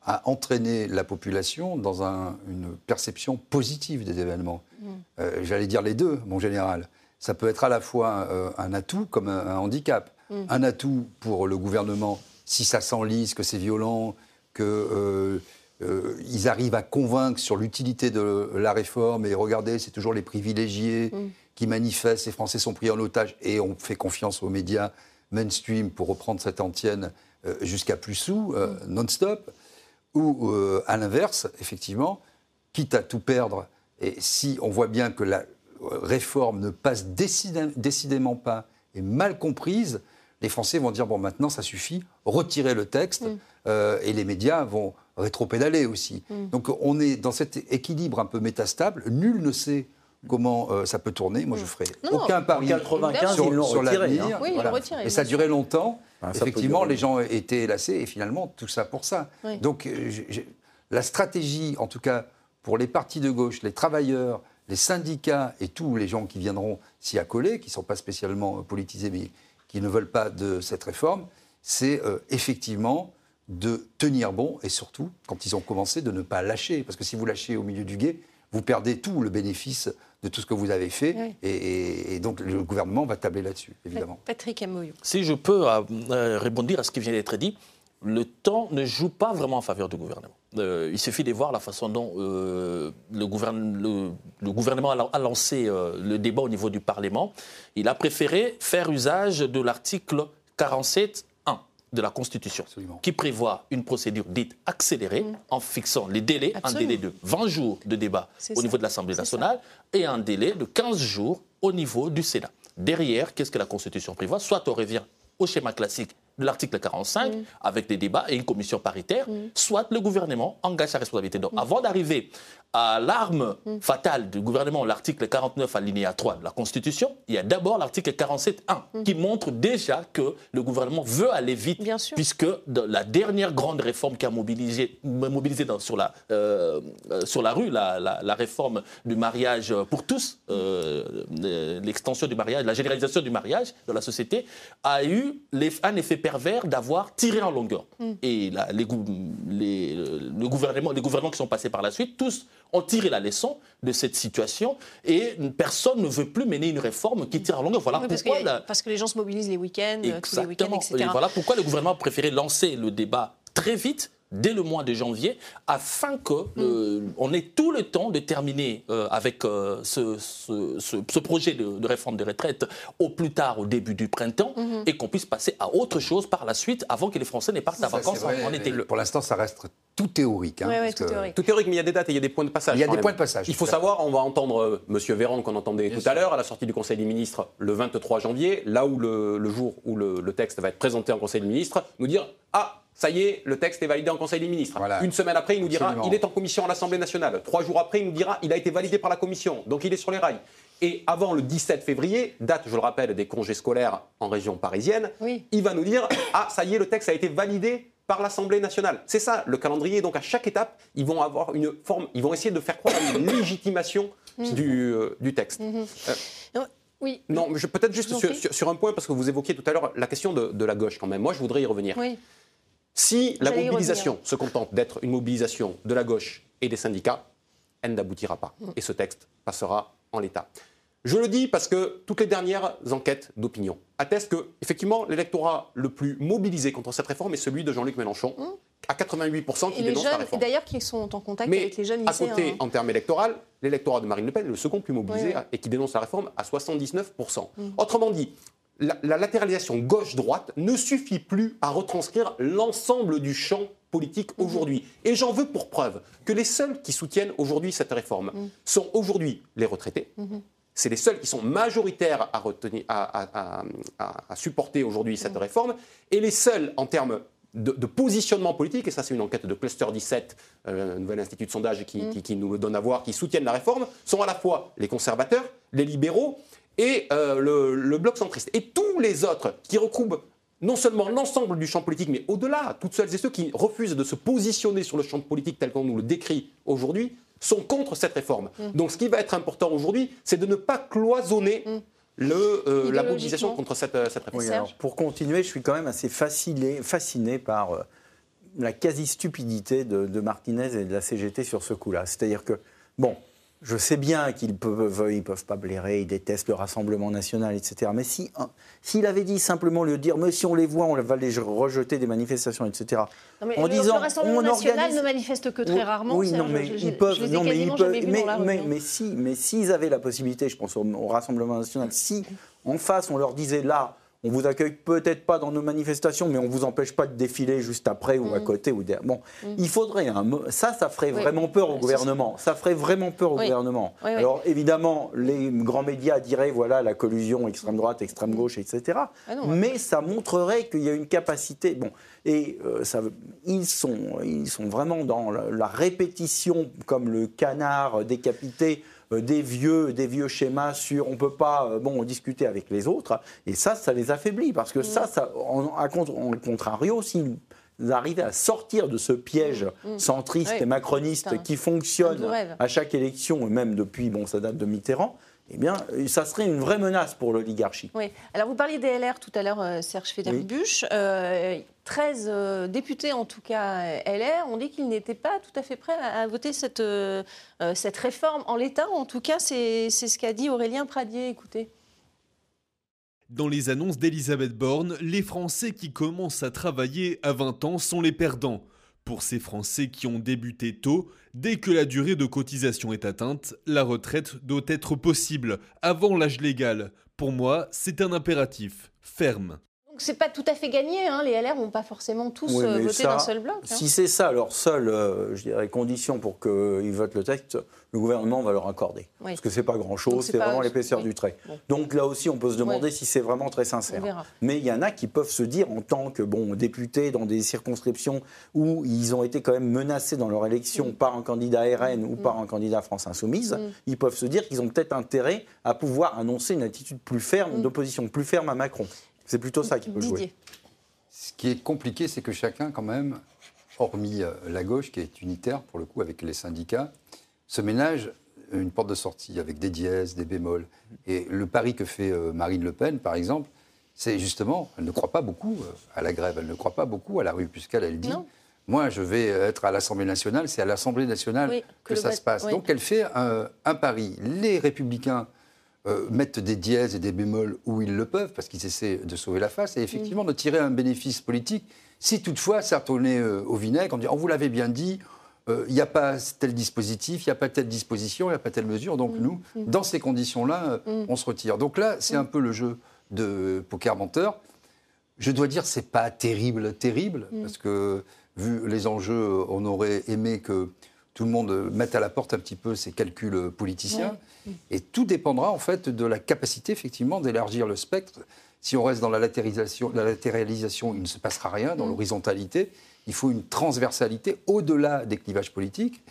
à entraîner la population dans un- une perception positive des événements. Euh, J'allais dire les deux, mon général. Ça peut être à la fois euh, un atout comme un, un handicap. Mm. Un atout pour le gouvernement, si ça s'enlise, que c'est violent, qu'ils arrivent à convaincre sur l'utilité de la réforme. Et regardez, c'est toujours les privilégiés Mm. qui manifestent, les Français sont pris en otage, et on fait confiance aux médias mainstream, pour reprendre cette antienne, euh, jusqu'à plus sous, euh, non-stop. Ou euh, à l'inverse, effectivement, quitte à tout perdre, et si on voit bien que la euh, réforme ne passe décidé- décidément pas, est mal comprise, les Français vont dire, bon, maintenant, ça suffit, retirez le texte, euh, et les médias vont rétro-pédaler aussi. Mm. Donc on est dans cet équilibre un peu métastable. Nul ne sait comment euh, ça peut tourner. Moi, je ferai Non, non. aucun pari En 95, sur, ils sur retiré, hein. Oui, retiré, Et ça a duré longtemps. Ah, Effectivement, les gens étaient élassés et finalement, tout ça pour ça. Oui. Donc, euh, la stratégie, en tout cas pour les partis de gauche, les travailleurs, les syndicats et tous les gens qui viendront s'y accoler, qui ne sont pas spécialement euh, politisés, mais qui ne veulent pas de cette réforme, c'est euh, effectivement de tenir bon et surtout, quand ils ont commencé, de ne pas lâcher. Parce que si vous lâchez au milieu du guet, vous perdez tout le bénéfice de tout ce que vous avez fait. Oui. Et, et- et donc le gouvernement va tabler là-dessus, évidemment. Patrick Amoyou. Si je peux euh, rebondir à ce qui vient d'être dit, le temps ne joue pas vraiment en faveur du gouvernement. Euh, il suffit de voir la façon dont euh, le, gouverne- le- le gouvernement a, a lancé euh, le débat au niveau du Parlement. Il a préféré faire usage de l'article 47.1 de la Constitution, Absolument. qui prévoit une procédure dite accélérée en fixant les délais, un délai de 20 jours de débat au ça. niveau de l'Assemblée nationale et un délai de 15 jours au niveau du Sénat. Derrière, qu'est-ce que la Constitution prévoit? Soit on revient au schéma classique l'article 45 Mm. avec des débats et une commission paritaire, soit le gouvernement engage sa responsabilité. Donc avant d'arriver à l'arme fatale du gouvernement, l'article 49 alinéa 3 de la Constitution, il y a d'abord l'article 47.1 qui montre déjà que le gouvernement veut aller vite. Bien sûr. puisque la dernière grande réforme qui a mobilisé, mobilisé dans- sur, la, euh, euh, sur la rue, la, la- la réforme du mariage pour tous, euh, l'extension du mariage, la généralisation du mariage dans la société, a eu un effet pervers d'avoir tiré en longueur. Et les, gou- les- le gouvernement, les gouvernements qui sont passés par la suite, tous ont tiré la leçon de cette situation et personne ne veut plus mener une réforme qui tire en longueur. Voilà Oui, parce, pourquoi a- la- parce que les gens se mobilisent les week-ends, tous les week-ends, etc. Et voilà pourquoi le gouvernement a préféré lancer le débat très vite dès le mois de janvier, afin que le- on ait tout le temps de terminer euh, avec euh, ce, ce- ce- ce projet de, de réforme des retraites au plus tard au début du printemps et qu'on puisse passer à autre chose par la suite avant que les Français ne partent à vacances vrai, en, en été. Pour l'instant, ça reste tout théorique. hein, Ouais, ouais, parce tout que- théorique. Tout théorique, mais il y a des dates et il y a des points de passage. Il y a des même. points de passage, Il faut savoir, on va entendre euh, Monsieur Véran qu'on entendait tout à l'heure à la sortie du Conseil des ministres le 23 janvier, là où le, le jour où le, le texte va être présenté en Conseil des ministres, nous dire ah ça y est, le texte est validé en Conseil des ministres. Voilà. Une semaine après, il nous dira Absolument. il est en commission à l'Assemblée nationale. Trois jours après, il nous dira il a été validé par la commission, donc il est sur les rails. Et avant le 17 février, date, je le rappelle, des congés scolaires en région parisienne, Oui. il va nous dire ah ça y est, le texte a été validé par l'Assemblée nationale. C'est ça le calendrier. Donc à chaque étape, ils vont avoir une forme, ils vont essayer de faire croire à une légitimation du, euh, du texte. Euh, Oui. non, peut-être juste sur un point, parce que vous évoquiez tout à l'heure la question de, de la gauche quand même. Moi, je voudrais y revenir. Oui. Si la mobilisation se contente d'être une mobilisation de la gauche et des syndicats, elle n'aboutira pas. Mm. Et ce texte passera en l'état. Je le dis parce que toutes les dernières enquêtes d'opinion attestent que, effectivement, l'électorat le plus mobilisé contre cette réforme est celui de Jean-Luc Mélenchon, à 88% qui Mm. Et les dénonce la jeunes, réforme. d'ailleurs, qui sont en contact Mais avec les jeunes à côté, hein. en termes électoraux, l'électorat de Marine Le Pen est le second plus mobilisé Oui, oui. et qui dénonce la réforme à 79%. Mm. Autrement dit, la, la latéralisation gauche-droite ne suffit plus à retranscrire l'ensemble du champ politique Mm-hmm. aujourd'hui. Et j'en veux pour preuve que les seuls qui soutiennent aujourd'hui cette réforme Mm. sont aujourd'hui les retraités. Mm-hmm. C'est les seuls qui sont majoritaires à, retenir- à- à- à- à- à supporter aujourd'hui cette réforme, et les seuls en termes de, de positionnement politique, et ça c'est une enquête de Cluster 17, euh, un nouvel institut de sondage qui, qui- qui nous le donne à voir, qui soutiennent la réforme, sont à la fois les conservateurs, les libéraux et euh, le, le bloc centriste. Et tous les autres qui recouvrent non seulement l'ensemble du champ politique, mais au-delà, toutes celles et ceux qui refusent de se positionner sur le champ politique tel qu'on nous le décrit aujourd'hui, sont contre cette réforme. Mm. Donc ce qui va être important aujourd'hui, c'est de ne pas cloisonner le, euh, la mobilisation contre cette, euh, cette réforme. Oui, alors, pour continuer, je suis quand même assez fasciné, fasciné par euh, la quasi-stupidité de, de Martinez et de la CGT sur ce coup-là. C'est-à-dire que, bon, je sais bien qu'ils peuvent, ils peuvent pas blairer, ils détestent le Rassemblement national, etc. Mais si, hein, s'il avait dit simplement le dire, mais si on les voit, on va les rejeter des manifestations, etc. Non, mais en le, disant, le Rassemblement on national organise- ne manifeste que très rarement. Oui, non, mais ils peuvent. non, mais ils peuvent. Mais, si, mais s'ils avaient la possibilité, je pense au, au Rassemblement national, si en face on leur disait là, on vous accueille peut-être pas dans nos manifestations, mais on vous empêche pas de défiler juste après ou à côté ou derrière. Bon, il faudrait un ça, ça ferait Oui. vraiment peur au gouvernement. Ça ferait vraiment peur au Oui. gouvernement. Oui. Alors évidemment, les grands médias diraient voilà la collusion extrême droite, extrême gauche, etc. Ah non, mais ça montrerait qu'il y a une capacité. Bon, et euh, ça, ils sont, ils sont vraiment dans la, la répétition, comme le canard décapité. Euh, des vieux, des vieux schémas sur on peut pas euh, bon discuter avec les autres et ça ça les affaiblit parce que ça ça en, en contrario s'ils arrivaient à sortir de ce piège Mm. centriste Ouais. et macroniste un- qui fonctionne à chaque élection et même depuis bon ça date de Mitterrand eh bien ça serait une vraie menace pour l'oligarchie Oui. Alors, vous parliez des LR tout à l'heure, euh, Serge Federbusch. Euh, 13 euh, députés, en tout cas euh, LR, ont dit qu'ils n'étaient pas tout à fait prêts à, à voter cette, euh, euh, cette réforme en l'état. En tout cas, c'est c'est ce qu'a dit Aurélien Pradier. Écoutez. Dans les annonces d'Elisabeth Borne, les Français qui commencent à travailler à 20 ans sont les perdants. Pour ces Français qui ont débuté tôt, dès que la durée de cotisation est atteinte, la retraite doit être possible, avant l'âge légal. Pour moi, c'est un impératif, ferme. Donc, c'est pas tout à fait gagné. hein. Les LR n'ont pas forcément tous Oui, euh, voté d'un seul bloc. hein. Si c'est ça leur seule, euh, je dirais, condition pour qu'ils votent le texte, le gouvernement va leur accorder. Oui. Parce que c'est pas grand-chose, c'est vraiment l'épaisseur oui. du trait. Bon. Donc là aussi, on peut se demander si c'est vraiment très sincère. Mais il y en a qui peuvent se dire, en tant que bon, députés dans des circonscriptions où ils ont été quand même menacés dans leur élection par un candidat RN ou par un candidat France Insoumise, Mm. ils peuvent se dire qu'ils ont peut-être intérêt à pouvoir annoncer une attitude plus ferme, d'opposition plus ferme à Macron. C'est plutôt ça qui peut jouer. Didier. Ce qui est compliqué, c'est que chacun, quand même, hormis euh, la gauche, qui est unitaire pour le coup avec les syndicats, se ménage une porte de sortie avec des dièses, des bémols. Et le pari que fait euh, Marine Le Pen, par exemple, c'est justement, elle ne croit pas beaucoup euh, à la grève, elle ne croit pas beaucoup à la rue, puisqu'elle elle dit Non. Moi, je vais être à l'Assemblée nationale, c'est à l'Assemblée nationale Oui, que, ça vote- se passe. oui. Donc, elle fait un, un pari. Les Républicains euh, mettent des dièses et des bémols où ils le peuvent, parce qu'ils essaient de sauver la face, et effectivement Mm. de tirer un bénéfice politique. Si toutefois ça retournait euh, au vinaigre, on dit On vous l'avait bien dit, euh, il n'y a pas tel dispositif, il n'y a pas telle disposition, il n'y a pas telle mesure. Donc, nous, dans ces conditions-là, euh, Mm. on se retire. Donc là, c'est un peu le jeu de poker menteur. Je dois dire, c'est pas terrible, terrible, Mm. parce que vu les enjeux, on aurait aimé que tout le monde mette à la porte un petit peu ses calculs politiciens. Et tout dépendra en fait de la capacité effectivement d'élargir le spectre. Si on reste dans la latéralisation, la latéralisation, il ne se passera rien. Dans l'horizontalité, il faut une transversalité au-delà des clivages politiques.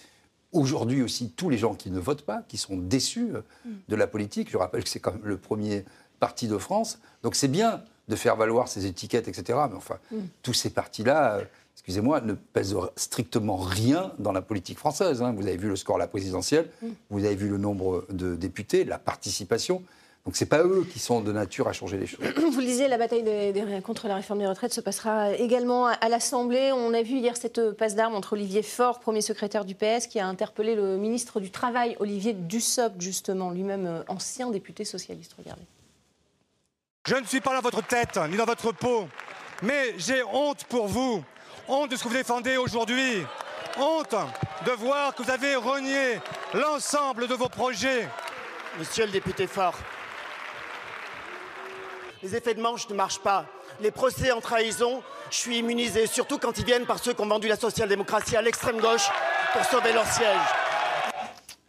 Aujourd'hui aussi, tous les gens qui ne votent pas, qui sont déçus euh, de la politique, je rappelle que c'est quand même le premier parti de France. Donc c'est bien de faire valoir ces étiquettes, etc. Mais enfin, tous ces partis-là, euh, excusez-moi, ne pèsent strictement rien dans la politique française. hein. Vous avez vu le score à la présidentielle, vous avez vu le nombre de députés, la participation. Donc c'est pas eux qui sont de nature à changer les choses. Vous le disiez, la bataille des- des- contre la réforme des retraites se passera également à, à l'Assemblée. On a vu hier cette passe d'armes entre Olivier Faure, premier secrétaire du PS, qui a interpellé le ministre du Travail, Olivier Dussopt, justement, lui-même euh, ancien député socialiste. Regardez. Je ne suis pas dans votre tête, ni dans votre peau, mais j'ai honte pour vous. Honte de ce que vous défendez aujourd'hui. Honte de voir que vous avez renié l'ensemble de vos projets. Monsieur le député Fort, les effets de manche ne marchent pas. Les procès en trahison, je suis immunisé, surtout quand ils viennent par ceux qui ont vendu la social-démocratie à l'extrême gauche pour sauver leur siège.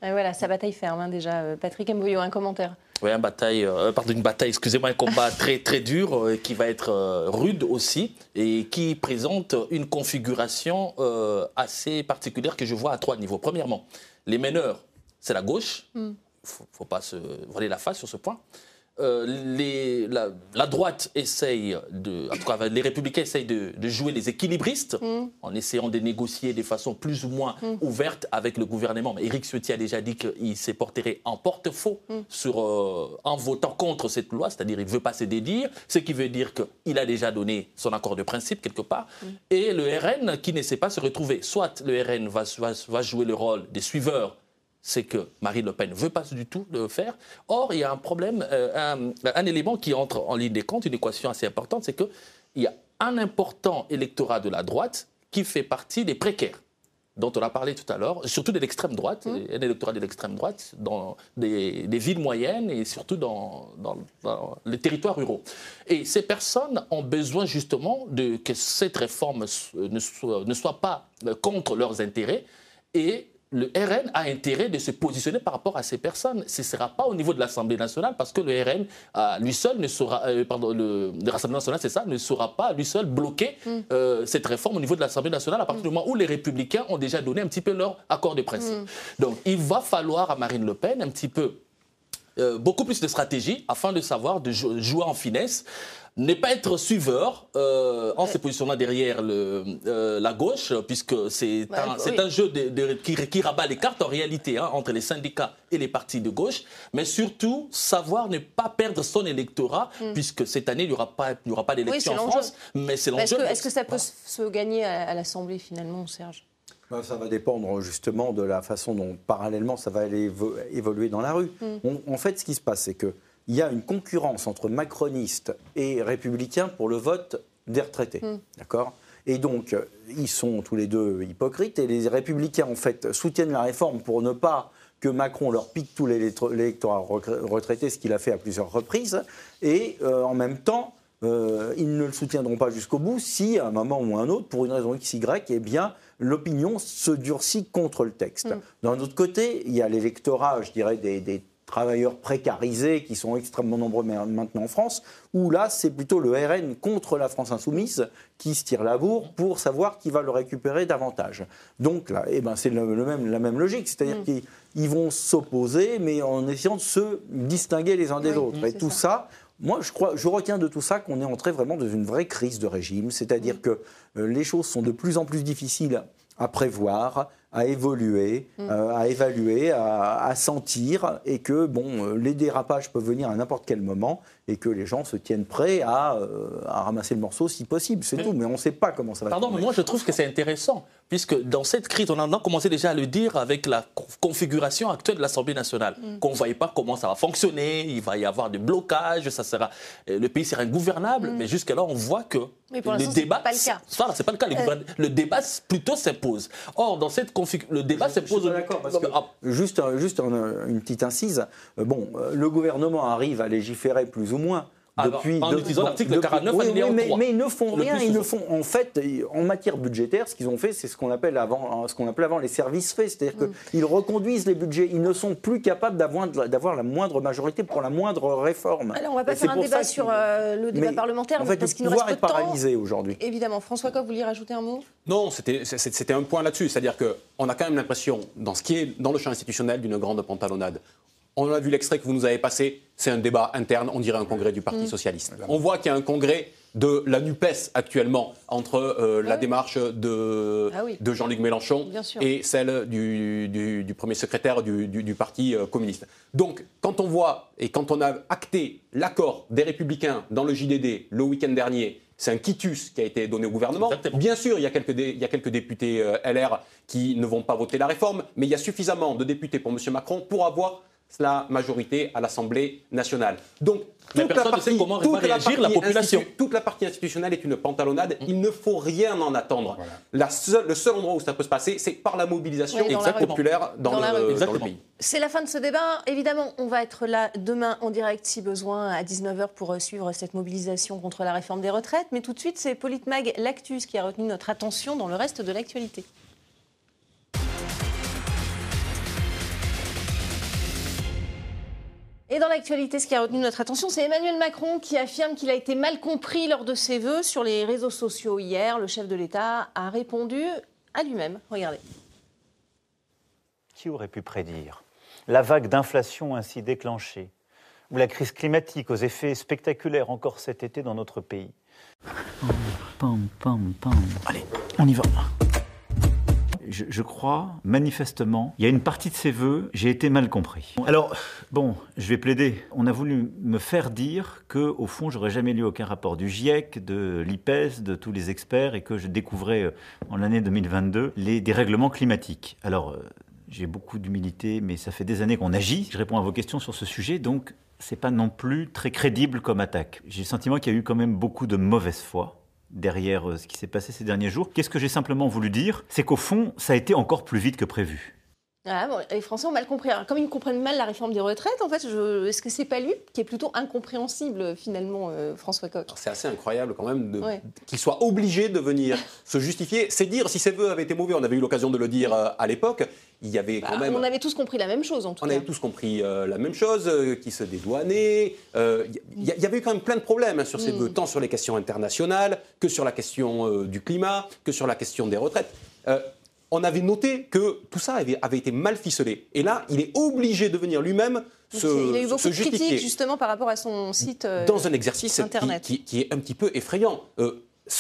Et voilà, sa bataille ferme hein, déjà. Euh, Patrick Mboyo, un commentaire. Oui, une bataille, euh, pardon, une bataille, excusez-moi, un combat très très dur euh, qui va être euh, rude aussi et qui présente une configuration assez particulière que je vois à trois niveaux. Premièrement, les meneurs, c'est la gauche. Il ne faut, faut pas se voiler la face sur ce point. Euh, les- la, la droite essaye de, en tout cas, les républicains essayent de, de jouer les équilibristes en essayant de négocier de façon plus ou moins ouverte avec le gouvernement. Mais Éric Ciotti a déjà dit qu'il s'est porté en porte-faux sur, euh, en votant contre cette loi, c'est-à-dire il ne veut pas se dédire, ce qui veut dire qu'il a déjà donné son accord de principe quelque part, et le RN qui ne sait pas se retrouver. Soit le RN va, va- va jouer le rôle des suiveurs c'est que Marine Le Pen ne veut pas du tout le faire. Or, il y a un problème, euh, un, un élément qui entre en ligne des comptes, une équation assez importante, c'est qu'il y a un important électorat de la droite qui fait partie des précaires. dont on a parlé tout à l'heure, surtout de l'extrême droite, Mmh. un électorat de l'extrême droite, dans des, des villes moyennes et surtout dans, dans- dans les territoires ruraux. Et ces personnes ont besoin justement de, que cette réforme s- ne soit, ne soit pas euh, contre leurs intérêts et le RN a intérêt de se positionner par rapport à ces personnes. Ce ne sera pas au niveau de l'Assemblée nationale parce que le RN, à lui seul, ne sera, euh, pardon, le, le Rassemblement national, c'est ça, ne saura pas lui seul bloquer euh, cette réforme au niveau de l'Assemblée nationale à partir du moment où les Républicains ont déjà donné un petit peu leur accord de principe. Donc il va falloir à Marine Le Pen un petit peu euh, beaucoup plus de stratégie afin de savoir de jou- jouer en finesse, ne pas être suiveur euh, en se positionnant derrière le, euh, la gauche, puisque c'est Ouais, un, c'est oui. un jeu de- de- qui, qui rabat les cartes en réalité hein, entre les syndicats et les partis de gauche, mais surtout savoir ne pas perdre son électorat, puisque cette année il n'y aura pas, il n'y aura pas d'élection en. France, mais c'est Est-ce l'enjeu. que, est-ce que ça peut se se gagner à, à l'Assemblée finalement, Serge? Ben, Ça va dépendre justement de la façon dont parallèlement ça va aller évo- évoluer dans la rue. Mm. On- en fait, ce qui se passe, c'est qu'il y a une concurrence entre macronistes et républicains pour le vote des retraités. Mm. D'accord? Et donc, euh, ils sont tous les deux hypocrites et les républicains, en fait, soutiennent la réforme pour ne pas que Macron leur pique tous les électro- l'électorat retraité, ce qu'il a fait à plusieurs reprises. Et euh, en même temps, euh, ils ne le soutiendront pas jusqu'au bout si, à un moment ou à un autre, pour une raison X, Y, eh bien, l'opinion se durcit contre le texte. Mm. D'un autre côté, il y a l'électorat, je dirais, des, des travailleurs précarisés qui sont extrêmement nombreux ma- maintenant en France, où là, c'est plutôt le RN contre la France insoumise qui se tire la bourre pour savoir qui va le récupérer davantage. Donc là, eh ben, c'est le, le même, la même logique, c'est-à-dire Mm. qu'ils ils vont s'opposer, mais en essayant de se distinguer les uns des Oui, autres. Et tout ça, moi, je, crois, je retiens de tout ça qu'on est entré vraiment dans une vraie crise de régime, c'est-à-dire que euh, les choses sont de plus en plus difficiles à prévoir, à évoluer, Mm. euh, à évaluer, à, à sentir, et que bon, euh, les dérapages peuvent venir à n'importe quel moment, et que les gens se tiennent prêts à, euh, à ramasser le morceau si possible, c'est tout. Mais on ne sait pas comment ça va. Pardon, mais moi je trouve que c'est intéressant, puisque dans cette crise, on a commencé déjà à le dire avec la co- configuration actuelle de l'Assemblée nationale, Mm. qu'on ne voyait pas comment ça va fonctionner, il va y avoir des blocages, ça sera, euh, le pays sera ingouvernable, mais jusqu'à là, on voit que Mais Mm. pour les l'instant, c'est débats, pas le cas. Voilà, c'est pas le cas. les Euh. Le débat plutôt s'impose. Or, dans cette config- le débat s'impose. D'accord, parce que, Ah, juste, juste un- une petite incise. Euh, Bon, le gouvernement arrive à légiférer plus ou moins. Depuis, en de- utilisant bon, l'article depuis- 49 oui, oui, mais, 3. mais ils ne font rien. Ils ne font, en fait, en matière budgétaire, ce qu'ils ont fait, c'est ce qu'on appelle avant, ce qu'on appelait avant les services faits, c'est-à-dire qu'ils reconduisent les budgets. Ils ne sont plus capables d'avoir d'avoir la moindre majorité pour la moindre réforme. Alors, on va pas Et faire un débat sur euh, le débat Mais, parlementaire, en fait, parce qu'il nous reste pouvoir peu de temps. paralysé aujourd'hui. Évidemment. François Coq, vous vouliez rajouter un mot? Non, c'était un point là-dessus. C'est-à-dire qu'on a quand même l'impression, dans ce qui est dans le champ institutionnel, d'une grande pantalonnade. On a vu l'extrait que vous nous avez passé, c'est un débat interne, on dirait un congrès du Parti Mm. Socialiste. On voit qu'il y a un congrès de la NUPES actuellement entre euh, la démarche de, Ah oui. de Jean-Luc Mélenchon et celle du, du- du premier secrétaire du, du- du Parti euh, communiste. Donc, quand on voit et quand on a acté l'accord des Républicains dans le JDD le week-end dernier, c'est un quitus qui a été donné au gouvernement. Bien sûr, il y a quelques, dé- il y a quelques députés euh, LR qui ne vont pas voter la réforme, mais il y a suffisamment de députés pour M. Macron pour avoir la majorité à l'Assemblée nationale. Donc, toute la partie- comment toute va réagir la partie population. toute la partie institutionnelle est une pantalonnade. Il ne faut rien en attendre. La seule- le seul endroit où ça peut se passer, c'est par la mobilisation Oui, dans populaire dans, le, dans le pays. C'est la fin de ce débat. Évidemment, on va être là demain en direct si besoin à 19h pour euh, suivre cette mobilisation contre la réforme des retraites. Mais tout de suite, c'est Politmag Lactus qui a retenu notre attention dans le reste de l'actualité. Et dans l'actualité, ce qui a retenu notre attention, c'est Emmanuel Macron qui affirme qu'il a été mal compris lors de ses vœux sur les réseaux sociaux hier. Le chef de l'État a répondu à lui-même. Regardez. Qui aurait pu prédire la vague d'inflation ainsi déclenchée ou la crise climatique aux effets spectaculaires encore cet été dans notre pays? Pam, pam, pam. Allez, on y va. Je, crois, manifestement, il y a une partie de ces vœux, j'ai été mal compris. Alors, bon, je vais plaider. On a voulu me faire dire que, au fond, j'aurais jamais lu aucun rapport du GIEC, de l'IPES, de tous les experts, et que je découvrais euh, en l'année 2022 les dérèglements climatiques. Alors, euh, j'ai beaucoup d'humilité, mais ça fait des années qu'on agit. Je réponds à vos questions sur ce sujet, donc c'est pas non plus très crédible comme attaque. J'ai le sentiment qu'il y a eu quand même beaucoup de mauvaise foi derrière euh, ce qui s'est passé ces derniers jours. Qu'est-ce que j'ai simplement voulu dire? C'est qu'au fond, ça a été encore plus vite que prévu. Ah, bon, les Français ont mal compris. Alors, comme ils comprennent mal la réforme des retraites, en fait, je... est-ce que c'est pas lui qui est plutôt incompréhensible finalement, euh, François Coq? C'est assez incroyable quand même de... Ouais. qu'il soit obligé de venir se justifier. C'est dire si ses voeux avaient été mauvais. On avait eu l'occasion de le dire euh, à l'époque. Il y avait quand Bah, même. On avait tous compris la même chose en tout On cas. avait tous compris euh, la même chose, euh, qui se dédouanait. Euh, Il y, y avait eu quand même plein de problèmes hein, sur ces Mm. vœux, tant sur les questions internationales que sur la question euh, du climat, que sur la question des retraites. Euh, on avait noté que tout ça avait, avait été mal ficelé. Et là, il est obligé de venir lui-même se, il a eu beaucoup de critiques justifier justement par rapport à son site euh, dans un exercice qui, internet. qui- qui est un petit peu effrayant.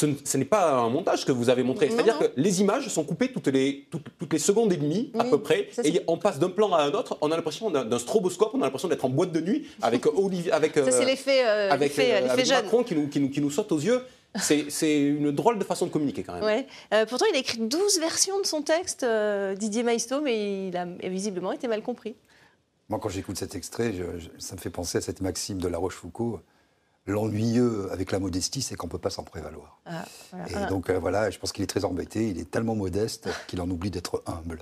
Euh, ce, n'est pas un montage que vous avez montré. C'est-à-dire que les images sont coupées toutes les, toutes, toutes les secondes et demie, à peu près. ça, Et on passe d'un plan à un autre. On a l'impression d'un d'un stroboscope. On a l'impression d'être en boîte de nuit avec Olivier, avec, Ça, c'est euh, l'effet euh, avec, euh, avec jeune. Macron qui nous, qui, nous, qui nous saute aux yeux. C'est c'est une drôle de façon de communiquer quand même. Ouais. Euh, pourtant, il a écrit 12 versions de son texte, euh, Didier Maisto, mais il a visiblement été mal compris. Moi, quand j'écoute cet extrait, je- je- ça me fait penser à cette maxime de La Rochefoucauld. L'ennuyeux avec la modestie, c'est qu'on ne peut pas s'en prévaloir. Ah, voilà. Et Ah. donc euh, voilà, je pense qu'il est très embêté, il est tellement modeste qu'il en oublie d'être humble.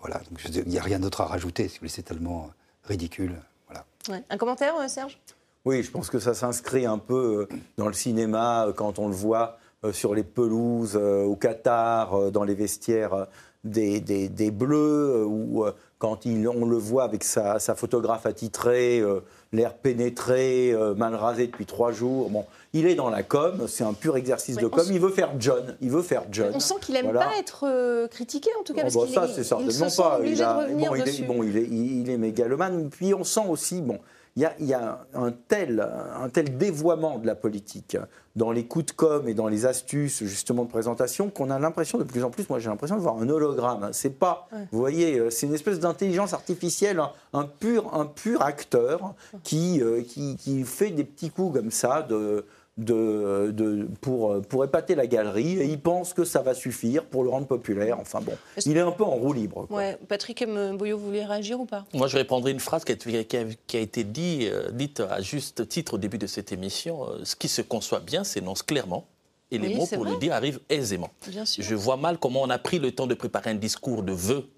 Voilà, donc il n'y a rien d'autre à rajouter, si vous voulez, c'est tellement ridicule. Voilà. Ouais. Un commentaire, euh, Serge? Oui, je pense que ça s'inscrit un peu euh, dans le cinéma quand on le voit sur les pelouses au Qatar, dans les vestiaires des, des- des Bleus, ou quand il- on le voit avec sa, sa photographe attitrée, euh, l'air pénétré, euh, mal rasé depuis trois jours. Il est dans la com, c'est un pur exercice de com. Il veut faire John, il veut faire John. On sent qu'il aime Voilà. pas être euh, critiqué, en tout cas, Oh, parce bah, ça, est- c'est certainement se pas. Il, a- de bon, il, est, bon, il, est, il- est mégalomane. Puis on sent aussi, bon, il y a, il y a un, tel, un tel dévoiement de la politique dans les coups de com et dans les astuces justement de présentation qu'on a l'impression de plus en plus, moi j'ai l'impression de voir un hologramme. C'est pas, Ouais. vous voyez, euh, c'est une espèce d'intelligence artificielle, un, un pur, un pur acteur qui, euh, qui, qui fait des petits coups comme ça de de, de- pour, pour épater la galerie et il pense que ça va suffire pour le rendre populaire. Enfin bon, il est un peu en roue libre. quoi. Ouais. Patrick M. Boyot, vous voulez réagir ou pas? Moi, je répondrai une phrase qui a, qui a- qui a été dit, euh, dite à juste titre au début de cette émission. Euh, Ce qui se conçoit bien s'énonce clairement. Et les Oui, mots pour vrai. le dire arrivent aisément. Bien sûr. Je vois mal comment on a pris le temps de préparer un discours de vœux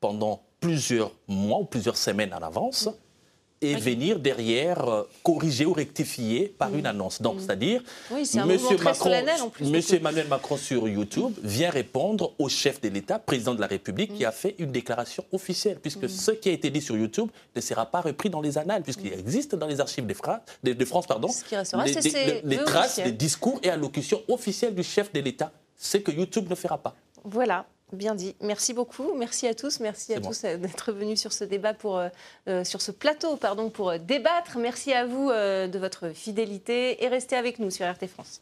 pendant plusieurs mois ou plusieurs semaines à l'avance et venir derrière euh, corriger ou rectifier par une annonce. Donc, c'est-à-dire, Mm. Oui, c'est un mouvement très solennel, en plus, Monsieur. Emmanuel Macron sur YouTube vient répondre au chef de l'État, président de la République, qui a fait une déclaration officielle, puisque ce qui a été dit sur YouTube ne sera pas repris dans les annales, puisqu'il existe dans les archives de, de France pardon, Ce qui restera, les, ses les vœux traces des discours et allocutions officielles du chef de l'État, ce que YouTube ne fera pas. Voilà. Bien dit. Merci beaucoup. Merci à tous. Merci à tous euh, d'être venus sur ce débat pour euh, euh, sur ce plateau pardon pour débattre. Merci à vous de votre fidélité et restez avec nous sur RT France.